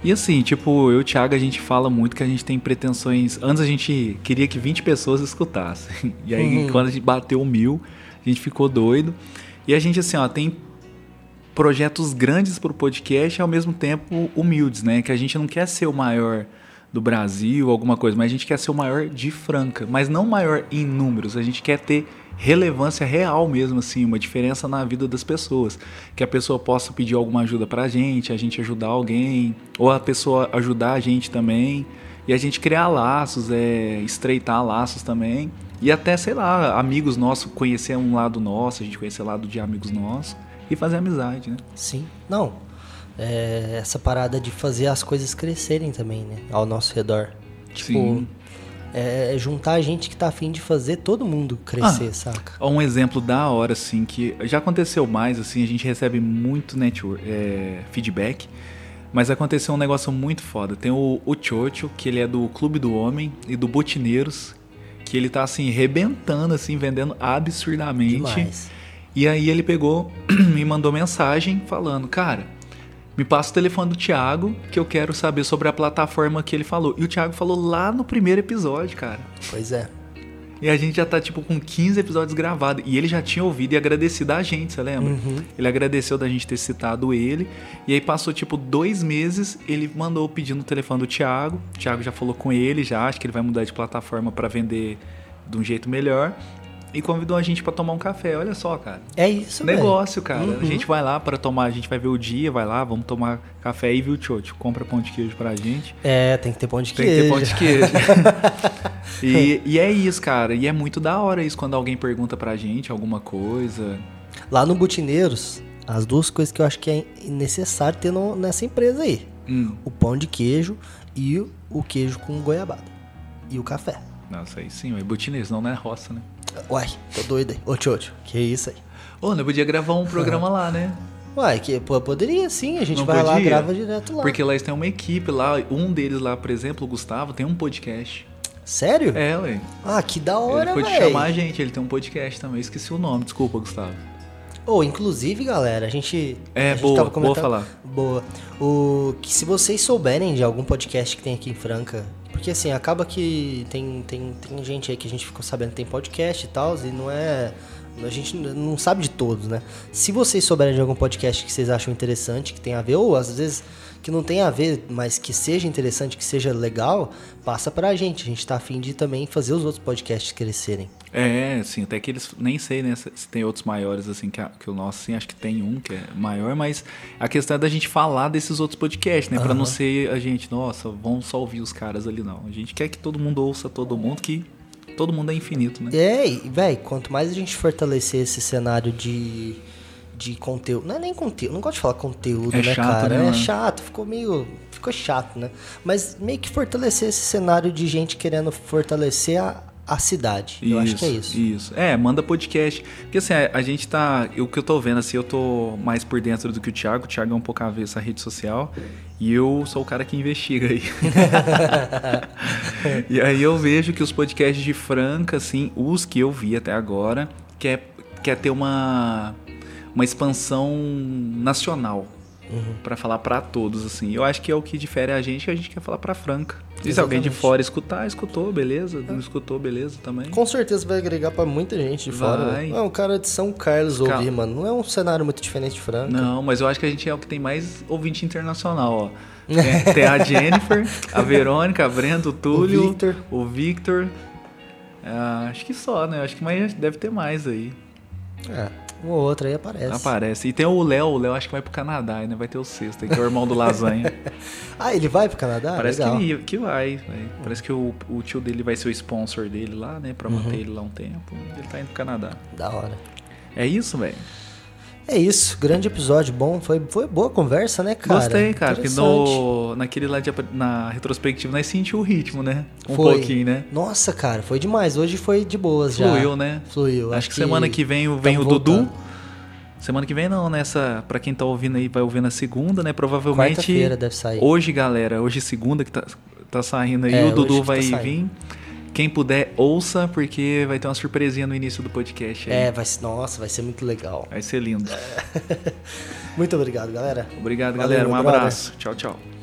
E assim, tipo, eu e o Thiago, a gente fala muito que a gente tem pretensões. Antes a gente queria que 20 pessoas escutassem. *laughs* E aí, Uhum. quando a gente bateu mil, a gente ficou doido. E a gente, assim, ó, tem projetos grandes pro podcast e ao mesmo tempo humildes, né? Que a gente não quer ser o maior do Brasil, alguma coisa, mas a gente quer ser o maior de Franca, mas não maior em números, a gente quer ter relevância real mesmo, assim, uma diferença na vida das pessoas. Que a pessoa possa pedir alguma ajuda pra gente, a gente ajudar alguém, ou a pessoa ajudar a gente também, e a gente criar laços, é, estreitar laços também. E até, sei lá, amigos nossos, conhecer um lado nosso, a gente conhecer o lado de amigos nossos e fazer amizade, né? Sim. Não. É essa parada de fazer as coisas crescerem também, né? Ao nosso redor. Tipo, Sim. é juntar gente que tá afim de fazer todo mundo crescer, Ah. saca? Um exemplo da hora, assim, que já aconteceu mais, assim, a gente recebe muito network, é, feedback, mas aconteceu um negócio muito foda. Tem o, o Chocho, que ele é do Clube do Homem e do Botineiros, que ele tá, assim, rebentando, assim, vendendo absurdamente. Demais. E aí ele pegou *clears throat* e mandou mensagem falando, cara, me passa o telefone do Thiago, que eu quero saber sobre a plataforma que ele falou. E o Thiago falou lá no primeiro episódio, cara. Pois é. E a gente já tá, tipo, com 15 episódios gravados. E ele já tinha ouvido e agradecido a gente, você lembra? Uhum. Ele agradeceu da gente ter citado ele. E aí passou, tipo, dois meses, ele mandou pedindo o telefone do Thiago. O Thiago já falou com ele, já acho que ele vai mudar de plataforma pra vender de um jeito melhor. E convidou a gente pra tomar um café. Olha só, cara. É isso, velho. Negócio, cara. Uhum. A gente vai lá para tomar, a gente vai ver o dia, vai lá, vamos tomar café e viu, Tiote? Compra pão de queijo pra gente. É, tem que ter pão de Tem queijo. que ter pão de queijo. *laughs* e, e é isso, cara. E é muito da hora isso quando alguém pergunta pra gente alguma coisa. Lá no Butineiros, as duas coisas que eu acho que é necessário ter no- nessa empresa aí. Hum, O pão de queijo e o- o queijo com goiabada. E o café. nossa, aí sim, é butinês, não, não é roça, né? Uai, tô doido aí. Ô, tchô, que isso aí? Ô, nós podia gravar um programa lá, né? *laughs* Uai, que, pô, poderia sim, a gente Não vai lá, podia? grava direto lá. Porque lá eles têm uma equipe lá, um deles lá, por exemplo, o Gustavo, tem um podcast. Sério? É, ué. Ah, que da Ele hora, pode velho. chamar a gente, ele tem um podcast também. Esqueci o nome, desculpa, Gustavo. Ou, inclusive, galera, a gente. É, a gente boa, boa falar. Boa. O, que se vocês souberem de algum podcast que tem aqui em Franca. Porque assim, acaba que tem, tem, tem gente aí que a gente ficou sabendo que tem podcast e tal, e não é. A gente não sabe de todos, né? Se vocês souberem de algum podcast que vocês acham interessante, que tem a ver, ou às vezes que não tem a ver, mas que seja interessante, que seja legal, passa pra gente. A gente tá afim de também fazer os outros podcasts crescerem. É, assim, até que eles nem sei, né, se tem outros maiores assim que, a- que o nosso, assim, acho que tem um que é maior, mas a questão é da gente falar desses outros podcasts, né, Pra não ser a gente, nossa, vamos só ouvir os caras ali não. A gente quer que todo mundo ouça todo mundo, que todo mundo é infinito, né? É, véi, quanto mais a gente fortalecer esse cenário de, de conteúdo. Não é nem conteúdo, não gosto de falar conteúdo, É né, chato, cara? né, é chato, ficou meio. Ficou chato, né? Mas meio que fortalecer esse cenário de gente querendo fortalecer a, a cidade. Eu acho que é isso. Isso. É, manda podcast. Porque assim, a, a gente tá. O que eu tô vendo, assim, eu tô mais por dentro do que o Thiago. O Thiago é um pouco avesso à rede social. E eu sou o cara que investiga aí. *laughs* e aí eu vejo que os podcasts de Franca, assim, os que eu vi até agora, quer, quer ter uma, uma expansão nacional. Uhum. Pra falar pra todos, assim. Eu acho que é o que difere a gente, que a gente quer falar pra Franca. E se alguém de fora escutar, escutou, beleza. Não escutou, beleza também. Com certeza vai agregar pra muita gente de fora. Vai. né? É um cara de São Carlos Cal- ouvir, mano. Não é um cenário muito diferente de Franca. Não, mas eu acho que a gente é o que tem mais ouvinte internacional, ó. *laughs* Tem, tem a Jennifer, a Verônica, a Brenda, o Túlio, Victor. o Victor. Ah, acho que só, né? Acho que mais, deve ter mais aí. É, um ou outro aí aparece. Aparece. E tem o Léo, o Léo acho que vai pro Canadá, né? Vai ter o sexto, que é o irmão do Lasanha. *laughs* Ah, ele vai pro Canadá? Parece Legal. que, ele, que vai, vai. Parece que o, o tio dele vai ser o sponsor dele lá, né? Pra Uhum. manter ele lá um tempo. Ele tá indo pro Canadá. Da hora. É isso, velho? É isso, grande episódio, bom. Foi, foi boa conversa, né, cara? Gostei, cara, porque Interessante. no, naquele lá de, na retrospectiva nós sentiu o ritmo, né? Um Foi. pouquinho, né? Nossa, cara, foi demais. Hoje foi de boas já. Fluiu, né? Fluiu. Acho, que, semana que vem vem o tamo Dudu. voltando. Semana que vem não, nessa. Pra quem tá ouvindo aí, vai ouvir na segunda, né? Provavelmente. Quarta-feira deve sair. Hoje, galera, hoje segunda que tá, tá saindo aí, É, o Dudu que vai tá vir. Quem puder, ouça, porque vai ter uma surpresinha no início do podcast aí. É, vai ser, nossa, vai ser muito legal. Vai ser lindo. *laughs* Muito obrigado, galera. Obrigado, Valeu, galera. Um meu brother. abraço. Tchau, tchau.